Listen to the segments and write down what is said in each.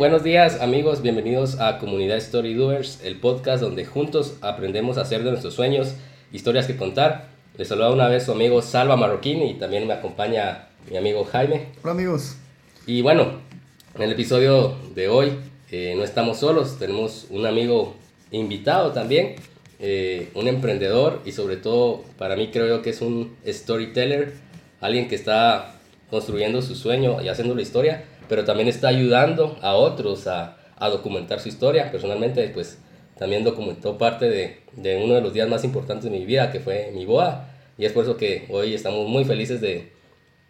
Buenos días amigos, bienvenidos a Comunidad Story Doers, el podcast donde juntos aprendemos a hacer de nuestros sueños historias que contar. Les saluda una vez su amigo Salva Marroquín y también me acompaña mi amigo Jaime. Hola amigos. Y bueno, en el episodio de hoy eh, no estamos solos, tenemos un amigo invitado también, eh, un emprendedor y sobre todo para mí creo yo que es un storyteller, alguien que está construyendo su sueño y haciendo la historia pero también está ayudando a otros a, a documentar su historia. Personalmente, pues también documentó parte de, de, uno de los días más importantes de mi vida, que fue mi boda. Y es por eso que hoy estamos muy felices de,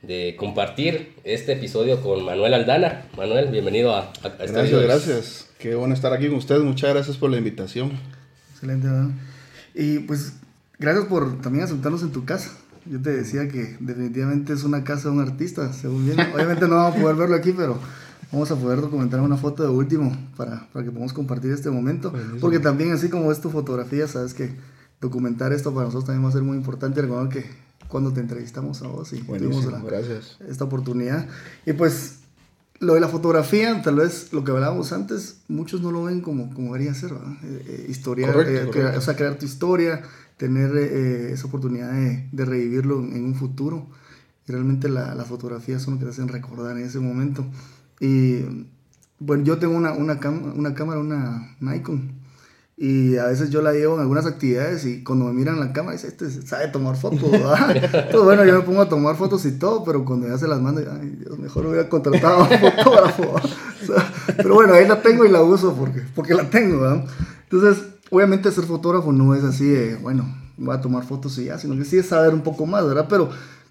de compartir este episodio con Manuel Aldana. Manuel, bienvenido a, a, Gracias, gracias. Qué bueno estar aquí con ustedes. Muchas gracias por la invitación. Excelente, ¿verdad? Y pues gracias por también aceptarnos en tu casa. Yo te decía que definitivamente es una casa de un artista, según bien. Obviamente no vamos a poder verlo aquí, pero vamos a poder documentar una foto de último para, para que podamos compartir este momento. Porque también, así como es tu fotografía, sabes que documentar esto para nosotros también va a ser muy importante. Recuerdo que cuando te entrevistamos a vos y tuvimos gracias. esta oportunidad. Y pues lo de la fotografía, tal vez lo que hablábamos antes, muchos no lo ven como, como debería ser, ¿verdad? Eh, eh, historia, eh, o sea, crear tu historia, tener eh, esa oportunidad de, de, revivirlo en un futuro. Y realmente la, las fotografías son lo que te hacen recordar en ese momento. Y bueno, yo tengo una, una, una cámara, una Nikon. Y a veces yo la llevo en algunas actividades y cuando me miran la cámara, dice, este sabe tomar fotos. Entonces, bueno, yo me pongo a tomar fotos y todo, pero cuando ya se las mando, ay Dios, mejor hubiera contratado a un fotógrafo. pero bueno, ahí la tengo y la uso porque, porque la tengo. ¿verdad? Entonces, obviamente ser fotógrafo no es así de, bueno, voy a tomar fotos y ya, sino que sí es saber un poco más, ¿verdad? Pero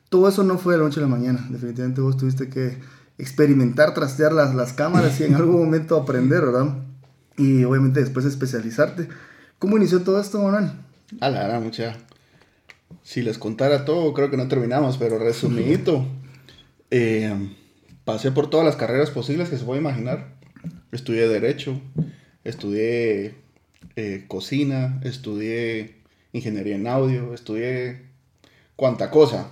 todo eso no fue de la noche a la mañana. Definitivamente vos tuviste que experimentar, trastear las, las cámaras y en algún momento aprender, ¿verdad? Y obviamente después especializarte. ¿Cómo inició todo esto, Manuel? A la verdad, mucha. Si les contara todo, creo que no terminamos, pero resumidito. Eh, pasé por todas las carreras posibles que se puede imaginar. Estudié Derecho, estudié eh, cocina, estudié ingeniería en audio, estudié cuanta cosa.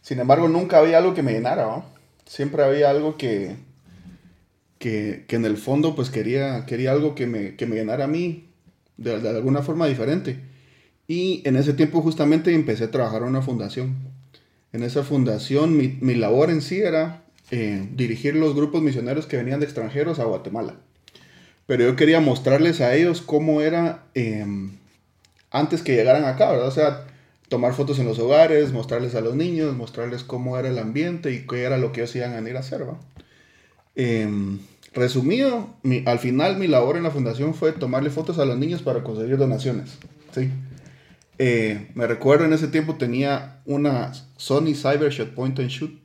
Sin embargo, nunca había algo que me llenara, Siempre había algo que, que, en el fondo pues quería, quería algo que me, que me llenara a mí de, de, alguna forma diferente. Y en ese tiempo justamente empecé a trabajar en una fundación. En esa fundación mi, mi labor en sí era eh, dirigir los grupos misioneros que venían de extranjeros a Guatemala pero yo quería mostrarles a ellos cómo era em, antes que llegaran acá, ¿verdad? O sea, tomar fotos en los hogares, mostrarles a los niños, mostrarles cómo era el ambiente y qué era lo que ellos iban a venir a hacer, ¿va? Em, resumido, al final mi labor en la fundación fue tomarle fotos a los niños para conseguir donaciones, ¿sí? Eh, me recuerdo en ese tiempo tenía una Sony Cybershot Point and Shoot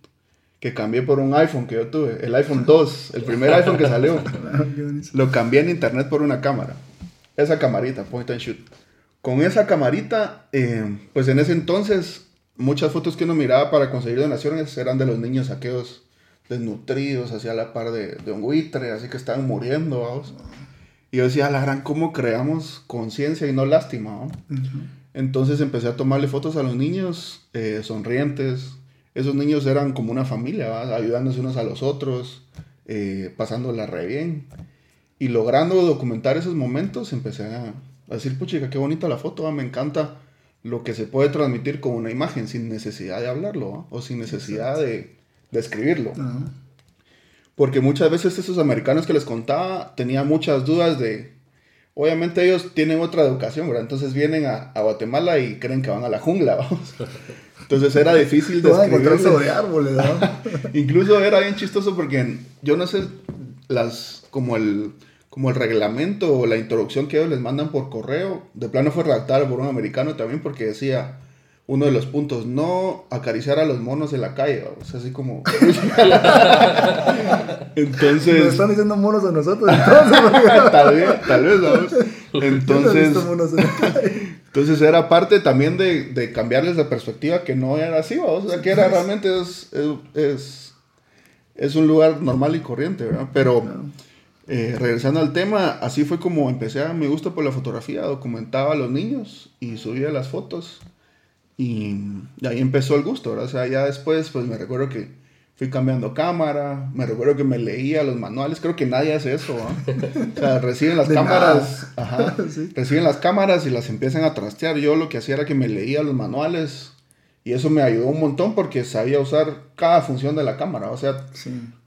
que cambié por un iPhone que yo tuve, el iPhone 2, el primer iPhone que salió. Lo cambié en internet por una cámara. Esa camarita, point and shoot. Con esa camarita, eh, pues en ese entonces, muchas fotos que uno miraba para conseguir donaciones eran de los niños aquellos desnutridos, hacia la par de, de un buitre, así que estaban muriendo, vamos. Y yo decía, la gran, ¿cómo creamos conciencia y no lástima? Entonces empecé a tomarle fotos a los niños eh, sonrientes, esos niños eran como una familia, ayudándose unos a los otros, eh, pasándola re bien. Y logrando documentar esos momentos, empecé a, decir, puchica, qué bonita la foto, me encanta lo que se puede transmitir con una imagen sin necesidad de hablarlo o sin necesidad de, de, escribirlo. Porque muchas veces esos americanos que les contaba tenían muchas dudas de, obviamente ellos tienen otra educación, ¿verdad? Entonces vienen a, a Guatemala y creen que van a la jungla, vamos. Entonces era difícil sobre árboles, Incluso era bien chistoso porque yo no sé las como el como el reglamento o la introducción que ellos les mandan por correo, de plano fue redactada por un americano también porque decía uno de los puntos, no acariciar a los monos en la calle, o sea, así como... entonces... Nos están diciendo monos a nosotros, entonces. tal vez, tal vez, vamos. Entonces... entonces era parte también de, de, cambiarles la perspectiva que no era así, ¿vamos? o sea, que era realmente es, es, es, un lugar normal y corriente, ¿verdad? Pero... Eh, regresando al tema, así fue como empecé a mi gusto por la fotografía, documentaba a los niños y subía las fotos. Y, ahí empezó el gusto, ¿verdad? O sea, ya después, pues me recuerdo que fui cambiando cámara, me recuerdo que me leía los manuales, creo que nadie hace eso, O sea, reciben las cámaras, ajá, reciben las cámaras y las empiezan a trastear. Yo lo que hacía era que me leía los manuales y eso me ayudó un montón porque sabía usar cada función de la cámara, o sea,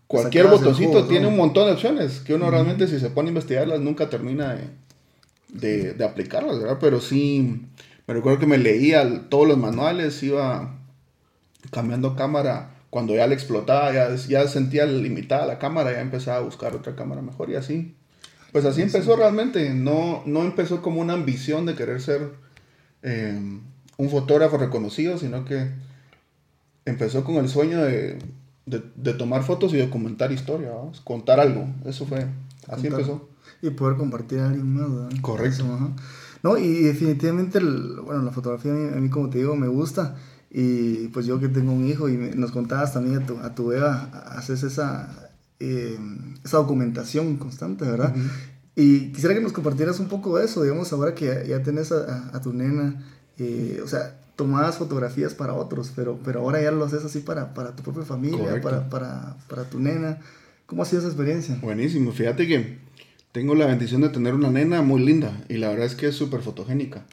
cualquier botoncito tiene un montón de opciones que uno realmente si se pone a investigarlas nunca termina de, de, de aplicarlas, ¿verdad? Pero sí me recuerdo que me leía todos los manuales, iba cambiando cámara. Cuando ya le explotaba, ya, ya sentía limitada la cámara, ya empezaba a buscar otra cámara mejor y así. Pues así empezó realmente. No, no empezó como una ambición de querer ser eh, un fotógrafo reconocido, sino que empezó con el sueño de, de, tomar fotos y documentar historia, contar algo. Eso fue, así empezó. Y poder compartir a alguien más. Correcto. No, y definitivamente, bueno, la fotografía a mí, como te digo, me gusta. Y pues yo que tengo un hijo y nos contabas también a tu, a tu Eva, haces esa, eh, esa documentación constante, ¿verdad? Y quisiera que nos compartieras un poco de eso, digamos, ahora que ya, tenés a, tu nena, eh, o sea, tomabas fotografías para otros, pero, pero ahora ya lo haces así para, para tu propia familia, para, para, para tu nena. ¿Cómo ha sido esa experiencia? Buenísimo, fíjate que tengo la bendición de tener una nena muy linda y la verdad es que es súper fotogénica.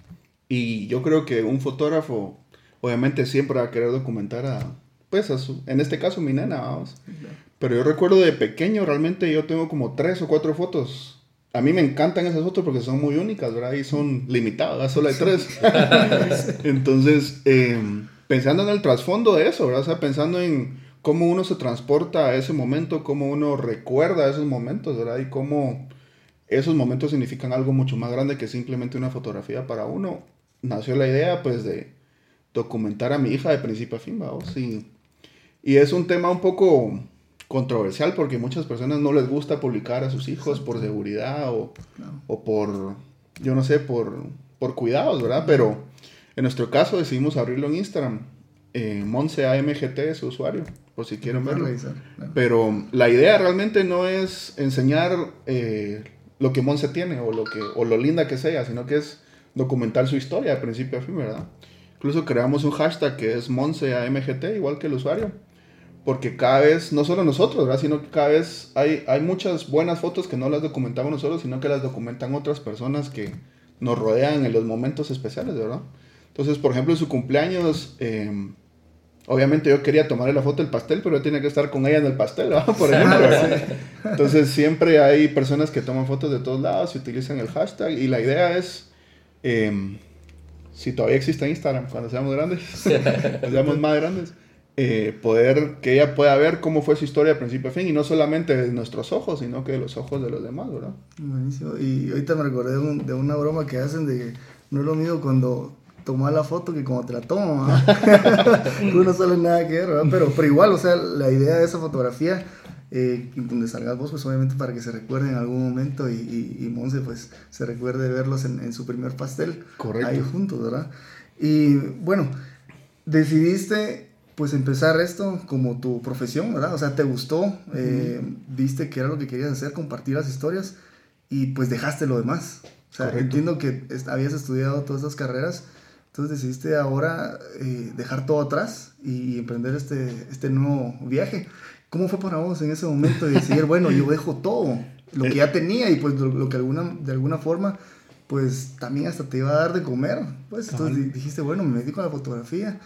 Y yo creo que un fotógrafo, obviamente, siempre va a querer documentar a, pues, a su, en este caso, mi nena, vamos. Pero yo recuerdo de pequeño, realmente yo tengo como tres o cuatro fotos. A mí me encantan esas fotos porque son muy únicas, ¿verdad? Y son limitadas, solo hay tres. Entonces, em, pensando en el trasfondo de eso, ¿verdad? O sea, pensando en cómo uno se transporta a ese momento, cómo uno recuerda esos momentos, ¿verdad? Y cómo esos momentos significan algo mucho más grande que simplemente una fotografía para uno. Nació la idea, pues, de documentar a mi hija de principio a fin, vamos. Y, y es un tema un poco controversial porque muchas personas no les gusta publicar a sus hijos por seguridad o, o por, yo no sé, por, por cuidados, ¿verdad? Pero en nuestro caso decidimos abrirlo en Instagram. Eh, Monse AMGT es su usuario, por si quieren verlo. Pero la idea realmente no es enseñar eh, lo que Monse tiene o lo, que, o lo linda que sea, sino que es documentar su historia de principio a fin, ¿verdad? Incluso creamos un hashtag que es MonseAMGT, igual que el usuario. Porque cada vez, no solo nosotros, ¿verdad? Sino que cada vez hay, hay muchas buenas fotos que no las documentamos nosotros, sino que las documentan otras personas que nos rodean en los momentos especiales, ¿verdad? Entonces, por ejemplo, en su cumpleaños, eh, Obviamente yo quería tomarle la foto del pastel, pero yo tenía que estar con ella en el pastel, ¿no? Por ejemplo. Entonces siempre hay personas que toman fotos de todos lados y utilizan el hashtag. Y la idea es, em, si todavía existe Instagram, cuando seamos grandes, cuando seamos más grandes, eh, poder que ella pueda ver cómo fue su historia de principio a fin. Y no solamente de nuestros ojos, sino que de los ojos de los demás, ¿verdad? Buenísimo. Y ahorita me recordé de, de una broma que hacen de no es lo mismo cuando tomar la foto que como te la tomo, tú no sale nada que ver, ¿verdad? Pero, pero igual, o sea, la idea de esa fotografía, eh, donde salgas vos, pues obviamente para que se recuerde en algún momento y, y, y Monse, pues se recuerde verlos en, en, su primer pastel. Correcto. Ahí juntos, ¿verdad? Y bueno, decidiste pues empezar esto como tu profesión, ¿verdad? O sea, te gustó, eh, viste que era lo que querías hacer, compartir las historias y pues dejaste lo demás. O sea, entiendo que habías estudiado todas esas carreras, entonces decidiste ahora eh, dejar todo atrás y emprender este, este nuevo viaje. ¿Cómo fue para vos en ese momento de decir, bueno, yo dejo todo, lo que ya tenía y pues lo, que alguna, de alguna forma, pues también hasta te iba a dar de comer? Pues entonces dijiste, bueno, me dedico a la fotografía,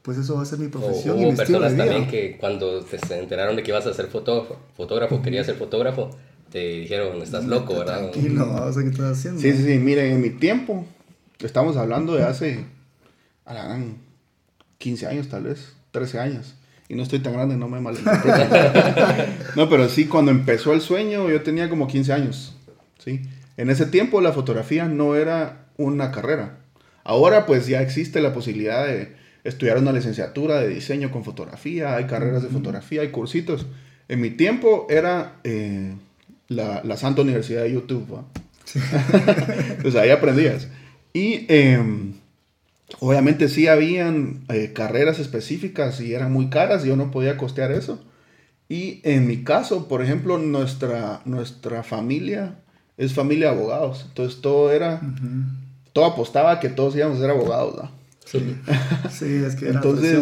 pues eso va a ser mi profesión. y personas también que cuando se enteraron de que ibas a ser fotógrafo, fotógrafo querías ser fotógrafo, te dijeron, estás loco, ¿verdad? Tranquilo, vamos a qué estás haciendo. Sí, sí, sí, miren, en mi tiempo, estamos hablando de hace, a la gran, 15 años tal vez, 13 años. Y no estoy tan grande, no me malinterpreten. no, pero sí, cuando empezó el sueño, yo tenía como 15 años, ¿sí? En ese tiempo la fotografía no era una carrera. Ahora pues ya existe la posibilidad de estudiar una licenciatura de diseño con fotografía, hay carreras de fotografía, hay cursitos. En mi tiempo era eh, la, la, Santa Universidad de YouTube. ¿va? pues ahí aprendías. Y em, obviamente sí habían eh, carreras específicas y eran muy caras y yo no podía costear eso. Y en mi caso, por ejemplo, nuestra, nuestra familia es familia de abogados. Entonces todo era, todo apostaba que todos íbamos a ser abogados. ¿no? Sí. sí, es que era Entonces,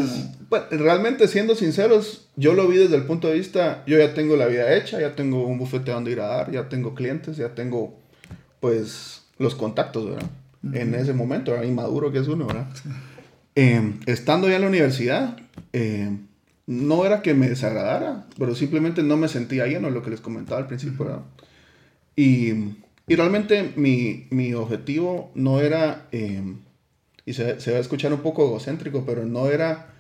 bueno, realmente siendo sinceros, yo lo vi desde el punto de vista, yo ya tengo la vida hecha, ya tengo un bufete donde ir a dar, ya tengo clientes, ya tengo pues los contactos, ¿verdad? En ese momento, ¿verdad? inmaduro que es uno, ¿verdad? Eh, estando ya en la universidad, eh, no era que me desagradara, pero simplemente no me sentía lleno, lo que les comentaba al principio, ¿verdad? Y, y realmente mi, mi, objetivo no era, eh, y se, se, va a escuchar un poco egocéntrico, pero no era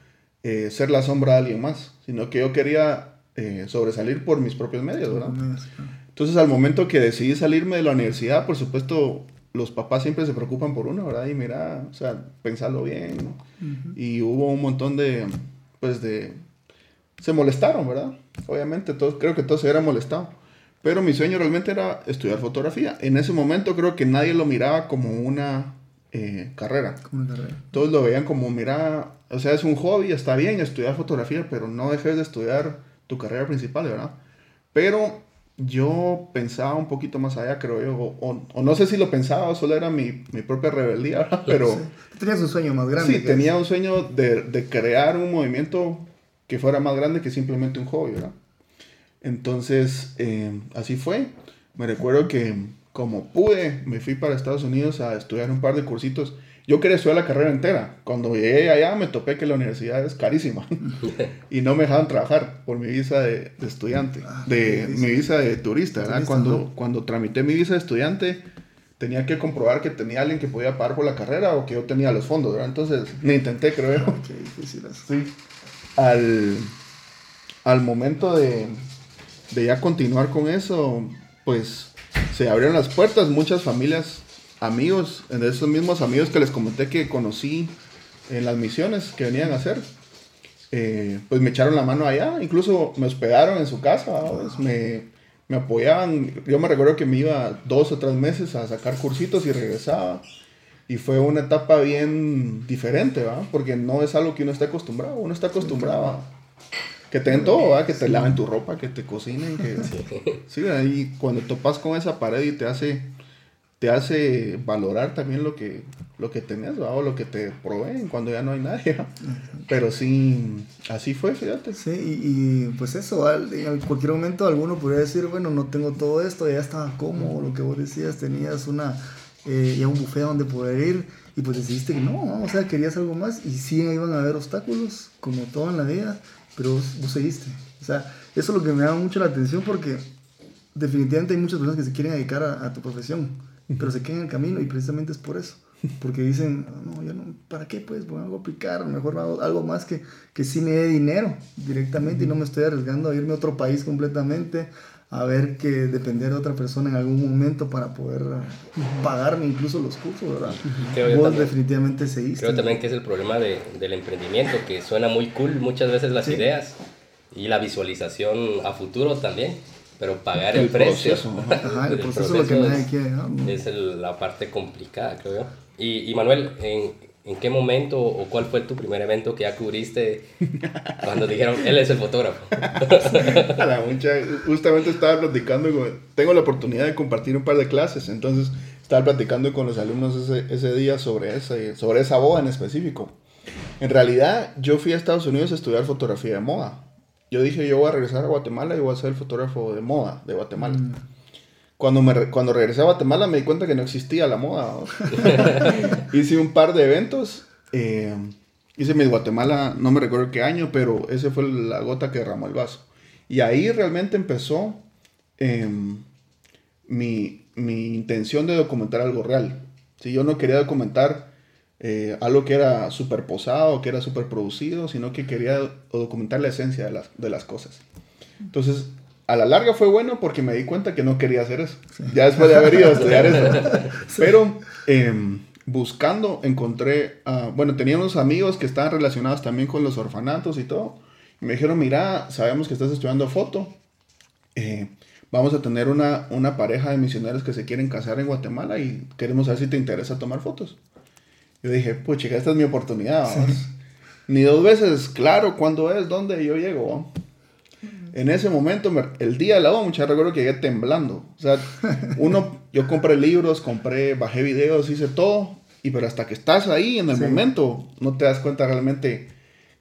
eh, ser la sombra de alguien más, sino que yo quería eh, sobresalir por mis propios medios, ¿verdad? Entonces al momento que decidí salirme de la universidad, por supuesto, los papás siempre se preocupan por uno, ¿verdad? Y mira, o sea, pensarlo bien. Y hubo un montón de, pues de, se molestaron, ¿verdad? Obviamente, todos, creo que todos se hubieran molestado. Pero mi sueño realmente era estudiar fotografía. En ese momento creo que nadie lo miraba como una eh, carrera. Como una carrera. Todos lo veían como, mira, o sea, es un hobby, está bien estudiar fotografía, pero no dejes de estudiar tu carrera principal, ¿verdad? Pero yo pensaba un poquito más allá, creo yo, o, o no sé si lo pensaba, solo era mi, mi propia rebeldía, ¿verdad? Pero... Sí. Tenías un sueño más grande. Sí, tenía un sueño de, de crear un movimiento que fuera más grande que simplemente un hobby, ¿verdad? Entonces, eh, así fue. Me recuerdo que como pude, me fui para Estados Unidos a estudiar un par de cursitos. Yo quería estudiar la carrera entera. Cuando llegué allá me topé que la universidad es carísima y no me dejaban trabajar por mi visa de, de estudiante, Ah, de mi visa de turista. ¿verdad? Turista, cuando, cuando tramité mi visa de estudiante, tenía que comprobar que tenía alguien que podía pagar por la carrera o que yo tenía los fondos. ¿verdad? Entonces, me intenté, creo yo. Qué difícil eso. Sí. Al, al momento de, de ya continuar con eso, pues se abrieron las puertas, muchas familias, amigos, de esos mismos amigos que les comenté que conocí en las misiones que venían a hacer, eh, pues me echaron la mano allá, incluso me hospedaron en su casa, ¿sabes? me, me apoyaban, yo me recuerdo que me iba dos o tres meses a sacar cursitos y regresaba. Y fue una etapa bien diferente, ¿va? Porque no es algo que uno está acostumbrado. Uno está acostumbrado a que te den todo, ¿va? Que te laven tu ropa, que te cocinen, que... Sí, ahí cuando topas con esa pared y te hace, te hace valorar también lo que, lo que tenés, ¿va? O lo que te proveen cuando ya no hay nadie, ¿va? Pero sí, así fue, fíjate. Sí, y, y, pues eso, en cualquier momento alguno podría decir, bueno, no tengo todo esto, ya estaba cómodo, lo que vos decías, tenías una, eh, ya un buffet donde poder ir, y pues decidiste que no, o sea, querías algo más, y sí iban a haber obstáculos, como todo en la vida, pero vos, vos seguiste. O sea, eso es lo que me llama mucho la atención porque definitivamente hay muchas personas que se quieren dedicar a, a tu profesión, pero se quedan en el camino y precisamente es por eso. Porque dicen, no, ya no, ¿para qué pues? Voy a algo aplicar, mejor hago algo más que, que sí me dé dinero directamente y no me estoy arriesgando a irme a otro país completamente, a ver que depender de otra persona en algún momento para poder pagarme incluso los cursos, ¿verdad? Creo yo Vos también. definitivamente seguiste. Creo también que es el problema de- del emprendimiento, que suena muy cool muchas veces las Sí. ideas y la visualización a futuro también, pero pagar el, El precio. proceso, ajá. El el proceso es lo que nadie quiere, ¿no? Es el- la parte complicada, creo yo. Y, y Manuel, ¿en, ¿en qué momento o cuál fue tu primer evento que ya cubriste cuando dijeron, él es el fotógrafo? A la mucha, justamente estaba platicando, con- tengo la oportunidad de compartir un par de clases, entonces estaba platicando con los alumnos ese, ese día sobre, ese, sobre esa boda en específico. En realidad, yo fui a Estados Unidos a estudiar fotografía de moda. Yo dije, yo voy a regresar a Guatemala y voy a ser el fotógrafo de moda de Guatemala. Mm. Cuando, me, re- cuando regresé a Guatemala me di cuenta que no existía la moda. ¿no? hice un par de eventos. eh, hice mi Guatemala, no me recuerdo qué año, pero ese fue la gota que derramó el vaso. Y ahí realmente empezó em, mi, mi intención de documentar algo real. Si yo no quería documentar eh, algo que era súper posado, que era súper producido, sino que quería documentar la esencia de las, de las cosas. Entonces, a la larga fue bueno porque me di cuenta que no quería hacer eso. Ya después de haber ido a estudiar eso. Pero em, buscando encontré, bueno, tenía unos amigos que estaban relacionados también con los orfanatos y todo. Y me dijeron, mira, sabemos que estás estudiando foto. Eh, vamos a tener una, una pareja de misioneros que se quieren casar en Guatemala y queremos saber si te interesa tomar fotos. Yo dije, pues chica, esta es mi oportunidad. Ni dos veces, claro, cuándo es, dónde yo llego. En ese momento, el día de la boda, muchachos, recuerdo que llegué temblando. O sea, uno, yo compré libros, compré, bajé videos, hice todo. Y pero hasta que estás ahí en el momento, no te das cuenta realmente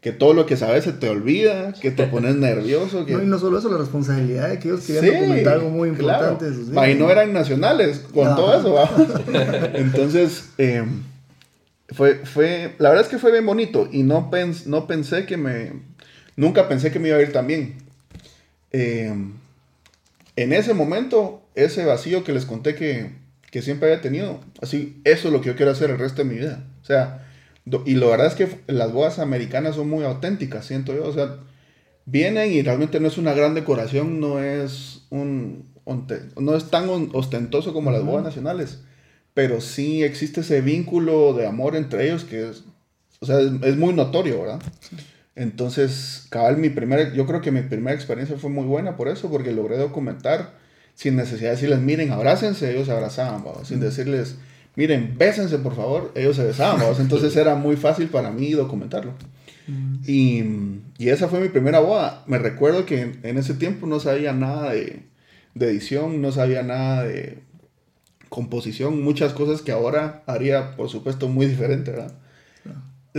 que todo lo que sabes se te olvida, que te pones nervioso. Que... No, y no solo eso, la responsabilidad de que ellos querían documentar algo muy importante de sus. Y no eran nacionales con todo eso. Entonces, eh, fue, fue, la verdad es que fue bien bonito y no, pens, no pensé que me, nunca pensé que me iba a ir tan bien. Eh, en ese momento, ese vacío que les conté que, que, siempre había tenido, así, eso es lo que yo quiero hacer el resto de mi vida. O sea, y la verdad es que las bodas americanas son muy auténticas, siento yo. O sea, vienen y realmente no es una gran decoración, no es un, no es tan ostentoso como las bodas nacionales, pero sí existe ese vínculo de amor entre ellos que es, o sea, es, muy notorio, ¿verdad? Entonces, cabal, mi primera, yo creo que mi primera experiencia fue muy buena por eso, porque logré documentar sin necesidad de decirles, miren, abrácense, ellos se abrazaban, sin decirles, miren, bésense por favor, ellos se besaban, entonces era muy fácil para mí documentarlo. Y, y, esa fue mi primera boda. Me recuerdo que en, ese tiempo no sabía nada de, de, edición, no sabía nada de composición, muchas cosas que ahora haría, por supuesto, muy diferente, ¿verdad?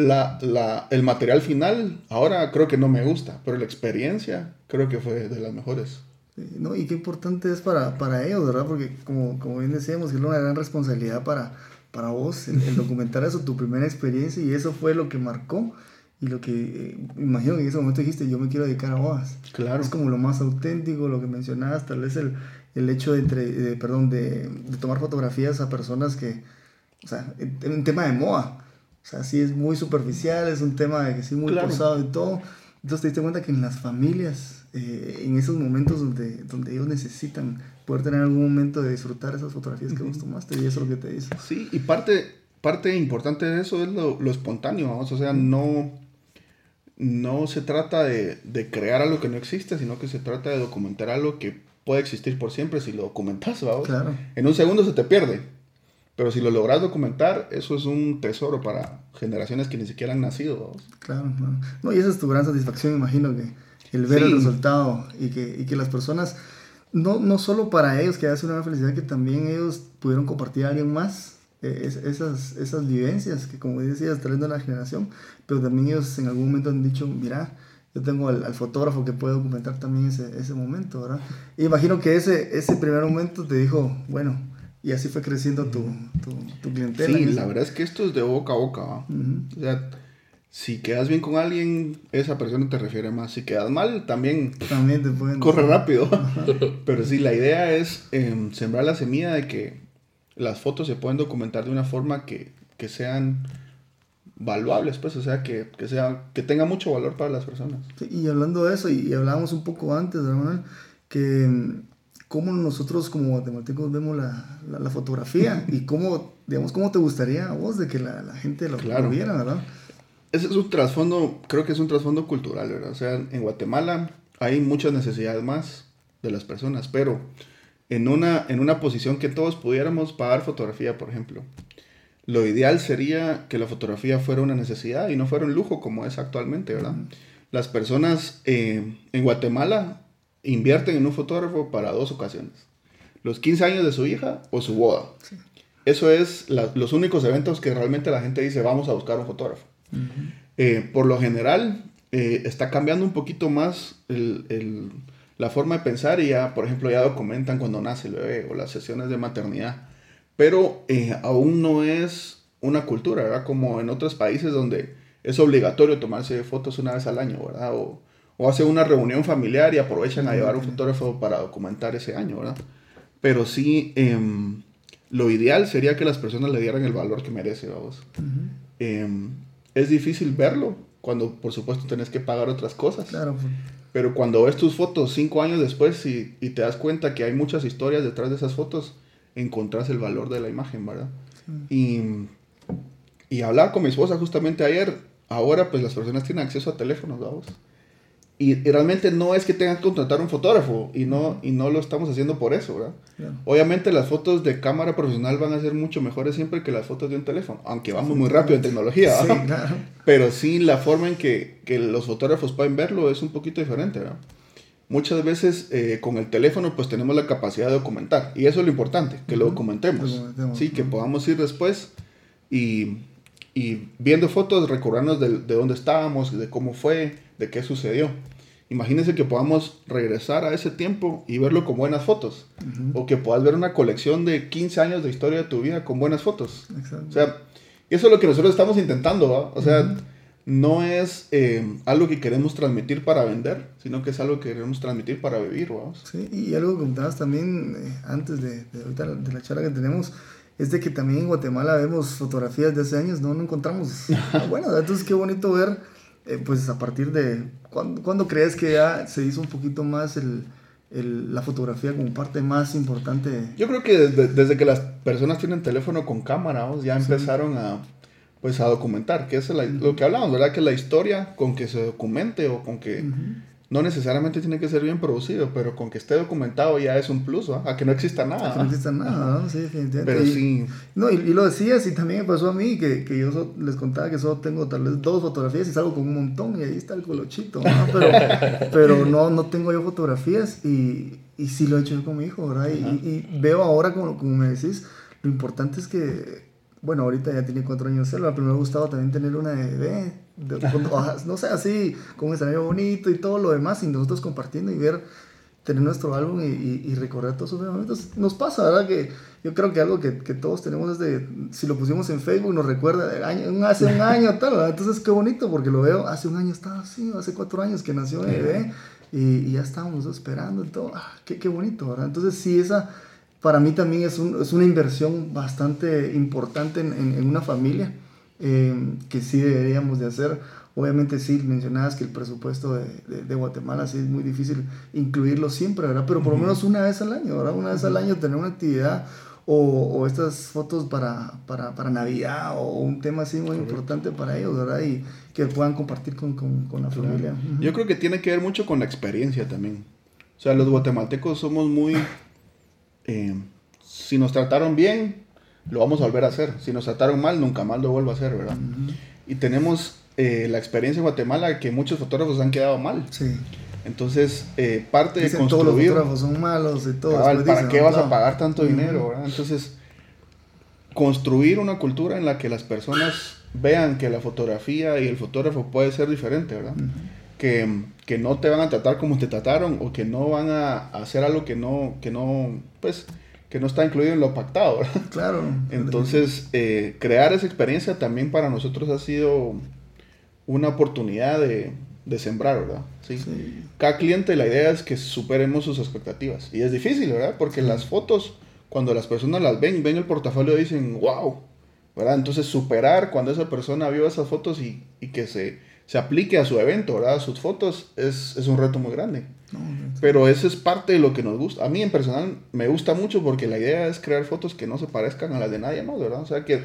la, la, el material final ahora creo que no me gusta, pero la experiencia creo que fue de las mejores. No, y qué importante es para, para ellos, ¿verdad? Porque como, como bien decíamos, es una gran responsabilidad para, para vos el, documentar eso, tu primera experiencia, y eso fue lo que marcó y lo que, eh, imagino que en ese momento dijiste, yo me quiero dedicar a vos. Claro. Es como lo más auténtico, lo que mencionabas, tal vez el, el hecho de, de perdón, de, de, tomar fotografías a personas que, o sea, en un tema de moda o sea, sí es muy superficial, es un tema de que sí muy posado y todo. Entonces te diste cuenta que en las familias, eh, en esos momentos donde, donde ellos necesitan poder tener algún momento de disfrutar esas fotografías que vos tomaste y eso es lo que te dice. Sí, y parte, parte importante de eso es lo, lo espontáneo, vamos, o sea, no, no se trata de, de, crear algo que no existe, sino que se trata de documentar algo que puede existir por siempre si lo documentas, vamos. Claro. En un segundo se te pierde. Pero si lo logras documentar, eso es un tesoro para generaciones que ni siquiera han nacido. Claro, No, y esa es tu gran satisfacción, imagino, que el ver el resultado y que, y que las personas, no, no solo para ellos, que hace una felicidad, que también ellos pudieron compartir a alguien más eh, esas, esas vivencias que, como decías, traen de la generación, pero también ellos en algún momento han dicho, mira, yo tengo al, al, fotógrafo que puede documentar también ese, ese momento, ¿verdad? Y imagino que ese, ese primer momento te dijo, bueno, y así fue creciendo tu, tu, tu clientela. Sí, la verdad es que esto es de boca a boca. O sea, si quedas bien con alguien, esa persona te refiere más. Si quedas mal, también, también te pueden corre rápido. Pero sí, la idea es em, sembrar la semilla de que las fotos se pueden documentar de una forma que, que sean valuables, pues, o sea, que, que, sea, que tenga mucho valor para las personas. y hablando de eso, y, hablábamos un poco antes, ¿verdad? que cómo nosotros como guatemaltecos vemos la, la, fotografía y cómo, digamos, cómo te gustaría a vos de que la, la gente lo, claro. viera, ¿verdad? Ese es un trasfondo, creo que es un trasfondo cultural, ¿verdad? O sea, en Guatemala hay muchas necesidades más de las personas, pero en una, en una posición que todos pudiéramos pagar fotografía, por ejemplo. Lo ideal sería que la fotografía fuera una necesidad y no fuera un lujo como es actualmente, ¿verdad? Las personas eh, en Guatemala invierten en un fotógrafo para dos ocasiones. Los 15 años de su hija o su boda. Eso es los únicos eventos que realmente la gente dice vamos a buscar un fotógrafo. Eh, por lo general eh, está cambiando un poquito más la forma de pensar y ya, por ejemplo, ya documentan cuando nace el bebé o las sesiones de maternidad. Pero eh, aún no es una cultura, ¿verdad? Como en otros países donde es obligatorio tomarse fotos una vez al año, ¿verdad? O, o hace una reunión familiar y aprovechan a llevar un fotógrafo para documentar ese año, ¿verdad? Pero sí, em, lo ideal sería que las personas le dieran el valor que merece, vamos. Em, es difícil verlo cuando, por supuesto, tenés que pagar otras cosas. Claro. pues. Pero cuando ves tus fotos cinco años después y, y te das cuenta que hay muchas historias detrás de esas fotos, encontrás el valor de la imagen, ¿verdad? Y, y hablaba con mi esposa justamente ayer, ahora pues las personas tienen acceso a teléfonos, vamos. Y, y realmente no es que tengan que contratar un fotógrafo y no, y no lo estamos haciendo por eso, ¿verdad? Obviamente las fotos de cámara profesional van a ser mucho mejores siempre que las fotos de un teléfono, aunque vamos muy rápido en tecnología, Sí, ¿verdad? claro. Pero sí, la forma en que, que los fotógrafos pueden verlo es un poquito diferente, ¿verdad? Muchas veces eh, con el teléfono pues tenemos la capacidad de documentar y eso es lo importante, que lo Ujú. documentemos. Documentemos, Sí, que podamos ir después y, y viendo fotos recordarnos de, de dónde estábamos, de cómo fue, de qué sucedió. Imagínense que podamos regresar a ese tiempo y verlo con buenas fotos. O que puedas ver una colección de 15 años de historia de tu vida con buenas fotos. Exacto. O sea, eso es lo que nosotros estamos intentando, ¿va? O sea, no es eh, algo que queremos transmitir para vender, sino que es algo que queremos transmitir para vivir, vamos. Sí, y algo que comentabas también eh, antes de, de, la- de la charla que tenemos, es de que también en Guatemala vemos fotografías de hace años, no, no encontramos. bueno, entonces qué bonito ver, eh, pues a partir de, ¿cuándo, cuándo crees que ya se hizo un poquito más el, el- la fotografía como parte más importante? Yo creo que desde, desde que las personas tienen teléfono con cámara, ya empezaron a, pues, a documentar, que es la- lo que hablamos, ¿verdad? Que la historia con que se documente o con que no necesariamente tiene que ser bien producido, pero con que esté documentado ya es un plus, ¿va? A que no exista nada. Que no exista nada, ¿no? Sí, definitivamente. Pero Y- sí, No, y, y lo decías, y también me pasó a mí, que, que yo so- les contaba que solo tengo tal vez dos fotografías y salgo con un montón, y ahí está el colochito, ¿no? Pero, pero no, no tengo yo fotografías, y, y sí lo he hecho yo con mi hijo, ¿verdad? Y- y veo ahora, como, como me decís, lo importante es que, bueno, ahorita ya tiene cuatro años él, pero me ha gustado también tener una bebé, de- con- no sé, así, con un escenario bonito y todo lo demás, y nosotros compartiendo y ver tener nuestro álbum y, y, y recorrer todos esos momentos. Nos pasa, ¿verdad? Que yo creo que algo que, que todos tenemos es de, si lo pusimos en Facebook, nos recuerda de año, hace un año, tal, ¿verdad? Entonces, qué bonito, porque lo veo, hace un año estaba así, hace cuatro años que nació mi bebé, y, y ya estábamos esperando y todo. Ah, qué, qué bonito, ¿verdad? Entonces, sí, esa para mí también es, un- es una inversión bastante importante en, en- en una familia eh, que sí deberíamos de hacer. Obviamente sí, mencionabas que el presupuesto de, de- de Guatemala sí es muy difícil incluirlo siempre, ¿verdad? Pero por lo menos una vez al año, ¿verdad? Una vez al año tener una actividad o, o estas fotos para, para, para Navidad o un tema así muy importante para ellos, ¿verdad? Y que puedan compartir con, con, con la familia. Yo creo que tiene que ver mucho con la experiencia también. O sea, los guatemaltecos somos muy... eh, si nos trataron bien, lo vamos a volver a hacer. Si nos trataron mal, nunca más lo vuelvo a hacer, ¿verdad? Y tenemos eh, la experiencia en Guatemala que muchos fotógrafos han quedado mal. Sí. Entonces, eh, parte de Dicen todos los construir... fotógrafos son malos y todo. Cabal, ¿Para dicen, qué vas a pagar tanto dinero? ¿verdad? Entonces, construir una cultura en la que las personas vean que la fotografía y el fotógrafo puede ser diferente, ¿verdad? Que, que no te van a tratar como te trataron o que no van a hacer algo que no, que no, pues, que no está incluido en lo pactado, ¿verdad? Claro. Entonces, eh, crear esa experiencia también para nosotros ha sido una oportunidad de, de sembrar, ¿verdad? ¿Sí? Sí. Cada cliente la idea es que superemos sus expectativas. Y es difícil, ¿verdad? Porque las fotos, cuando las personas las ven, ven el portafolio y dicen, wow, ¿verdad? Entonces, superar cuando esa persona vio esas fotos y, y que se, se aplique a su evento, ¿verdad? A sus fotos, es, es un reto muy grande. No, Pero eso es parte de lo que nos gusta. A mí en personal me gusta mucho porque la idea es crear fotos que no se parezcan a las de nadie más, ¿verdad? O sea, que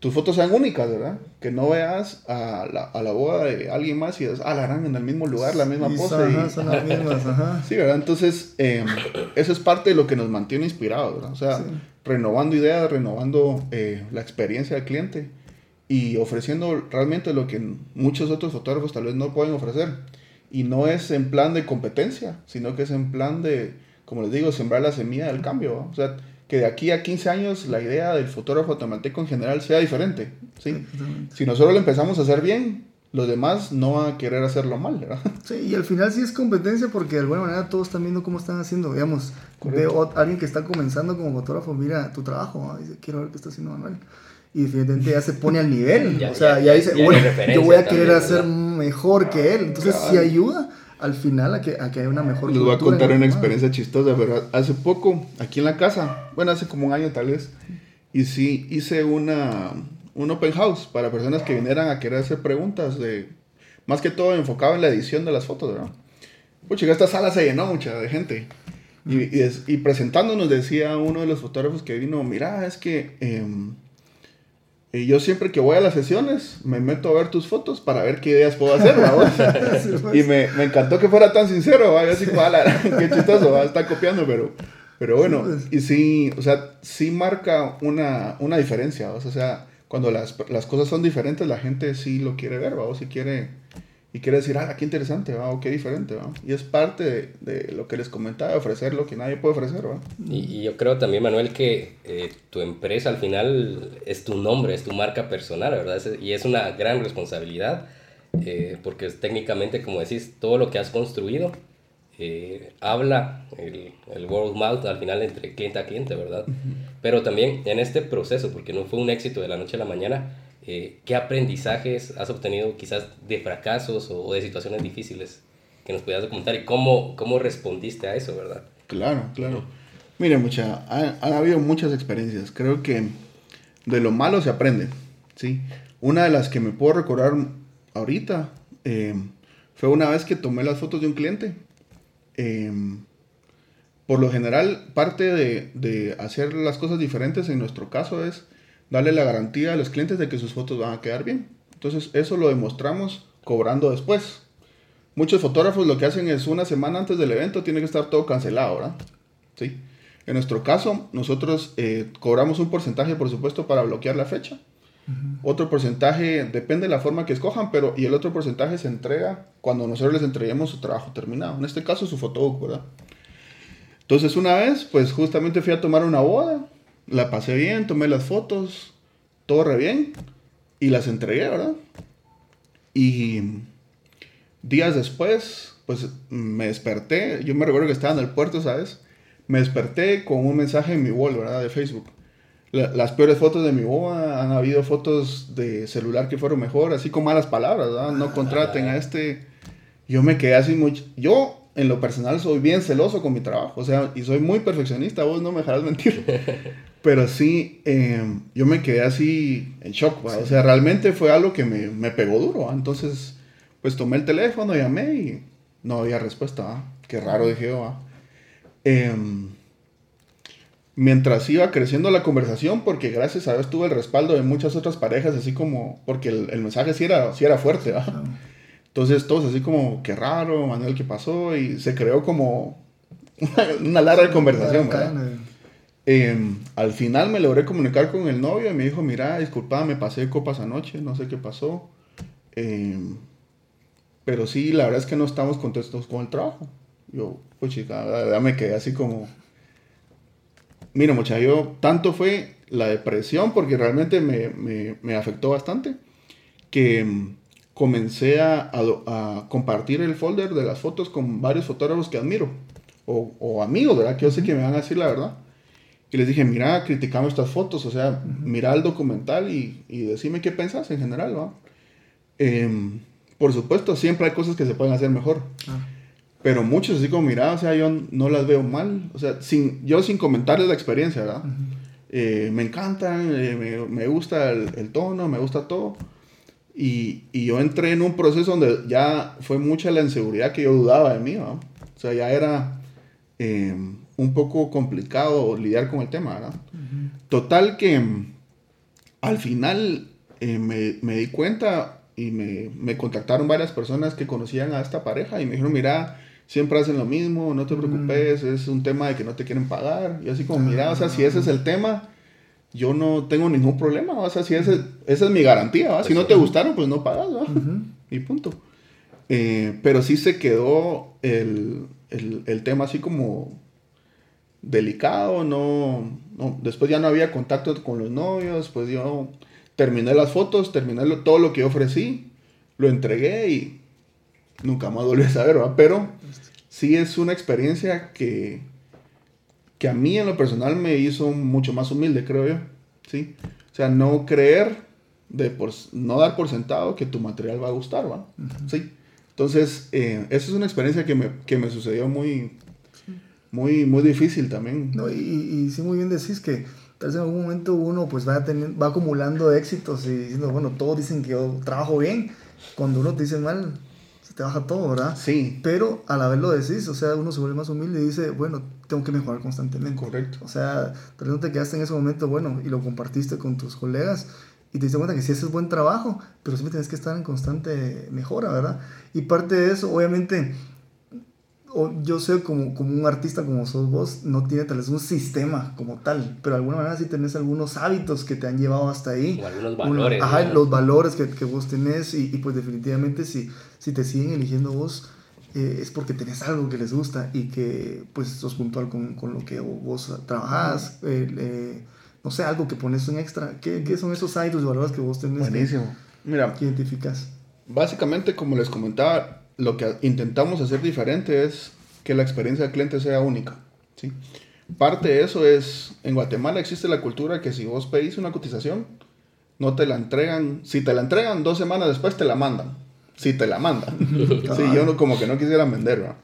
tus fotos sean únicas, ¿verdad? Que no veas a la, a la boda de alguien más y digas, ah, la harán en el mismo lugar, la misma Y pose. son, y- ajá, son las mismas, ajá. Sí, ¿verdad? Entonces, eh, eso es parte de lo que nos mantiene inspirados, ¿verdad? O sea, Sí. renovando ideas, renovando eh, la experiencia del cliente y ofreciendo realmente lo que muchos otros fotógrafos tal vez no pueden ofrecer. Y no es en plan de competencia, sino que es en plan de, como les digo, sembrar la semilla del cambio. ¿va? O sea, que de aquí a 15 años la idea del fotógrafo guatemalteco en general sea diferente. ¿sí? Si nosotros lo empezamos a hacer bien, los demás no van a querer hacerlo mal, ¿verdad? Sí, y al final sí es competencia porque de alguna manera todos están viendo cómo están haciendo. Digamos, veo alguien que está comenzando como fotógrafo, mira tu trabajo, ¿no? dice, quiero ver qué está haciendo Manuel. Y definitivamente ya se pone al nivel. Ya- o sea, ya- ya, dice, bueno, yo voy a querer también, hacer ¿verdad? mejor que él. Entonces sí Claro. ayuda al final a que, a que haya una mejor Les voy a contar una experiencia chistosa, pero hace poco, aquí en la casa, bueno, hace como un año tal vez, y sí hice una, un open house para personas que vinieran a querer hacer preguntas de, más que todo enfocado en la edición de las fotos, ¿verdad? Pucha, esta sala se llenó mucha de gente. Y, y, y, presentándonos decía uno de los fotógrafos que vino, mira, es que em, y yo siempre que voy a las sesiones me meto a ver tus fotos para ver qué ideas puedo hacer, y me, me, encantó que fuera tan sincero, ¿va? Yo así, qué chistoso, ¿va? está copiando, pero, pero bueno, pues. y sí, o sea, sí marca una, una diferencia, o sea, cuando las, las, cosas son diferentes, la gente sí lo quiere ver, ¿va? o si quiere y quiere decir, ah, qué interesante, ¿va? o qué diferente, ¿va? y es parte de, lo que les comentaba, ofrecer lo que nadie puede ofrecer. ¿va? Y, yo creo también, Manuel, que eh, tu empresa al final es tu nombre, es tu marca personal, ¿verdad? y es una gran responsabilidad, eh, porque es, técnicamente, como decís, todo lo que has construido eh, habla el, el word mouth al final entre cliente a cliente, ¿verdad? Pero también en este proceso, porque no fue un éxito de la noche a la mañana, eh, ¿qué aprendizajes has obtenido quizás de fracasos o, de situaciones difíciles que nos pudieras contar y cómo, cómo respondiste a eso, verdad? Claro, claro. Mire, mucha, han, habido muchas experiencias. Creo que de lo malo se aprende, ¿sí? Una de las que me puedo recordar ahorita eh, fue una vez que tomé las fotos de un cliente. Eh, por lo general, parte de, de, hacer las cosas diferentes en nuestro caso es darle la garantía a los clientes de que sus fotos van a quedar bien. Entonces eso lo demostramos cobrando después. Muchos fotógrafos lo que hacen es una semana antes del evento tiene que estar todo cancelado, ¿verdad? ¿Sí? En nuestro caso, nosotros eh, cobramos un porcentaje, por supuesto, para bloquear la fecha. Otro porcentaje depende de la forma que escojan, pero y el otro porcentaje se entrega cuando nosotros les entreguemos su trabajo terminado. En este caso, su fotobook, ¿verdad? Entonces, una vez, pues justamente fui a tomar una boda la pasé bien, tomé las fotos, todo re bien, y las entregué, ¿verdad? Y días después, pues me desperté, yo me recuerdo que estaba en el puerto, ¿sabes? Me desperté con un mensaje en mi wall, ¿verdad? De Facebook. Las peores fotos de mi boda, han habido fotos de celular que fueron mejor, así con malas palabras, ¿verdad? No contraten a este. Yo me quedé así mucho. Yo en lo personal soy bien celoso con mi trabajo, o sea, y soy muy perfeccionista, vos no me dejarás mentir. Pero sí, em, yo me quedé así en shock, o sea, realmente fue algo que me, me pegó duro, entonces, pues tomé el teléfono, llamé y no había respuesta, qué raro dije yo. Eh, mientras iba creciendo la conversación, porque gracias a Dios tuve el respaldo de muchas otras parejas, así como, porque el, el mensaje sí era, sí era fuerte, ¿va? Entonces todos así como, qué raro, Manuel, ¿qué pasó? Y se creó como una, larga conversación. Eh, al final me logré comunicar con el novio y me dijo, mira, disculpa, me pasé de copas anoche, no sé qué pasó. Eh, pero sí, la verdad es que no estamos contentos con el trabajo. Yo, pues chica, la verdad me quedé así como... Mira, muchacho, yo, tanto fue la depresión, porque realmente me, me, me afectó bastante, que comencé a, compartir el folder de las fotos con varios fotógrafos que admiro, o, amigos, ¿verdad? Que yo sé que me van a decir la verdad. Y les dije, mira, criticamos estas fotos, o sea, mira el documental y, y decime qué pensás en general, ¿va? Em, por supuesto, siempre hay cosas que se pueden hacer mejor. Ah. Pero muchos así como, mira, o sea, yo no las veo mal. O sea, sin, yo sin comentarles la experiencia, ¿verdad? Eh, me encantan, eh, me, me, gusta el, el, tono, me gusta todo. Y, y, yo entré en un proceso donde ya fue mucha la inseguridad que yo dudaba de mí, ¿no? O sea, ya era eh, un poco complicado lidiar con el tema, ¿verdad? Total que al final eh, me, me, di cuenta y me, me, contactaron varias personas que conocían a esta pareja y me dijeron, mira, siempre hacen lo mismo, no te preocupes, es un tema de que no te quieren pagar. Y así como, mira, o sea, si ese es el tema yo no tengo ningún problema, o sea, si ese, esa es mi garantía, si no te gustaron, pues no pagas, y punto. Eh, pero sí se quedó el, el, el, tema así como delicado, no, no, después ya no había contacto con los novios, pues yo terminé las fotos, terminé todo lo que ofrecí, lo entregué y nunca más volví a saber, ¿verdad? Pero sí es una experiencia que, que a mí en lo personal me hizo mucho más humilde, creo yo. ¿Sí? O sea, no creer, de por, no dar por sentado que tu material va a gustar, ¿va? Sí. Entonces, eh, esa es una experiencia que me, que me sucedió muy, muy, muy difícil también. No, y, y sí, muy bien decís que tal vez en algún momento uno pues va, teniendo, va acumulando éxitos y diciendo, bueno, todos dicen que yo trabajo bien, cuando uno te dice mal, te baja todo, ¿verdad? Sí. Pero a la vez lo decís, o sea, uno se vuelve más humilde y dice, bueno, tengo que mejorar constantemente. Correcto. O sea, tal vez no te quedaste en ese momento, bueno, y lo compartiste con tus colegas y te diste cuenta que sí, ese es buen trabajo, pero siempre tienes que estar en constante mejora, ¿verdad? Y parte de eso, obviamente, yo sé como, como un artista como sos vos, no tiene tal vez un sistema como tal, pero de alguna manera sí tenés algunos hábitos que te han llevado hasta ahí. O algunos valores. Ajá, ¿no? los valores que, que vos tenés y, y, pues definitivamente si, si te siguen eligiendo vos eh, es porque tenés algo que les gusta y que pues sos puntual con, con lo que vos trabajás, eh, eh, no sé, algo que pones un extra. ¿Qué, qué son esos y valores que vos tenés Buenísimo. que, Mira, que identificas? Básicamente, como les comentaba, lo que intentamos hacer diferente es que la experiencia del cliente sea única. ¿sí? Parte de eso es, en Guatemala existe la cultura que si vos pedís una cotización, no te la entregan, si te la entregan dos semanas después te la mandan. Si te la mandan. sí, yo no, como que no quisiera vender. ¿verdad?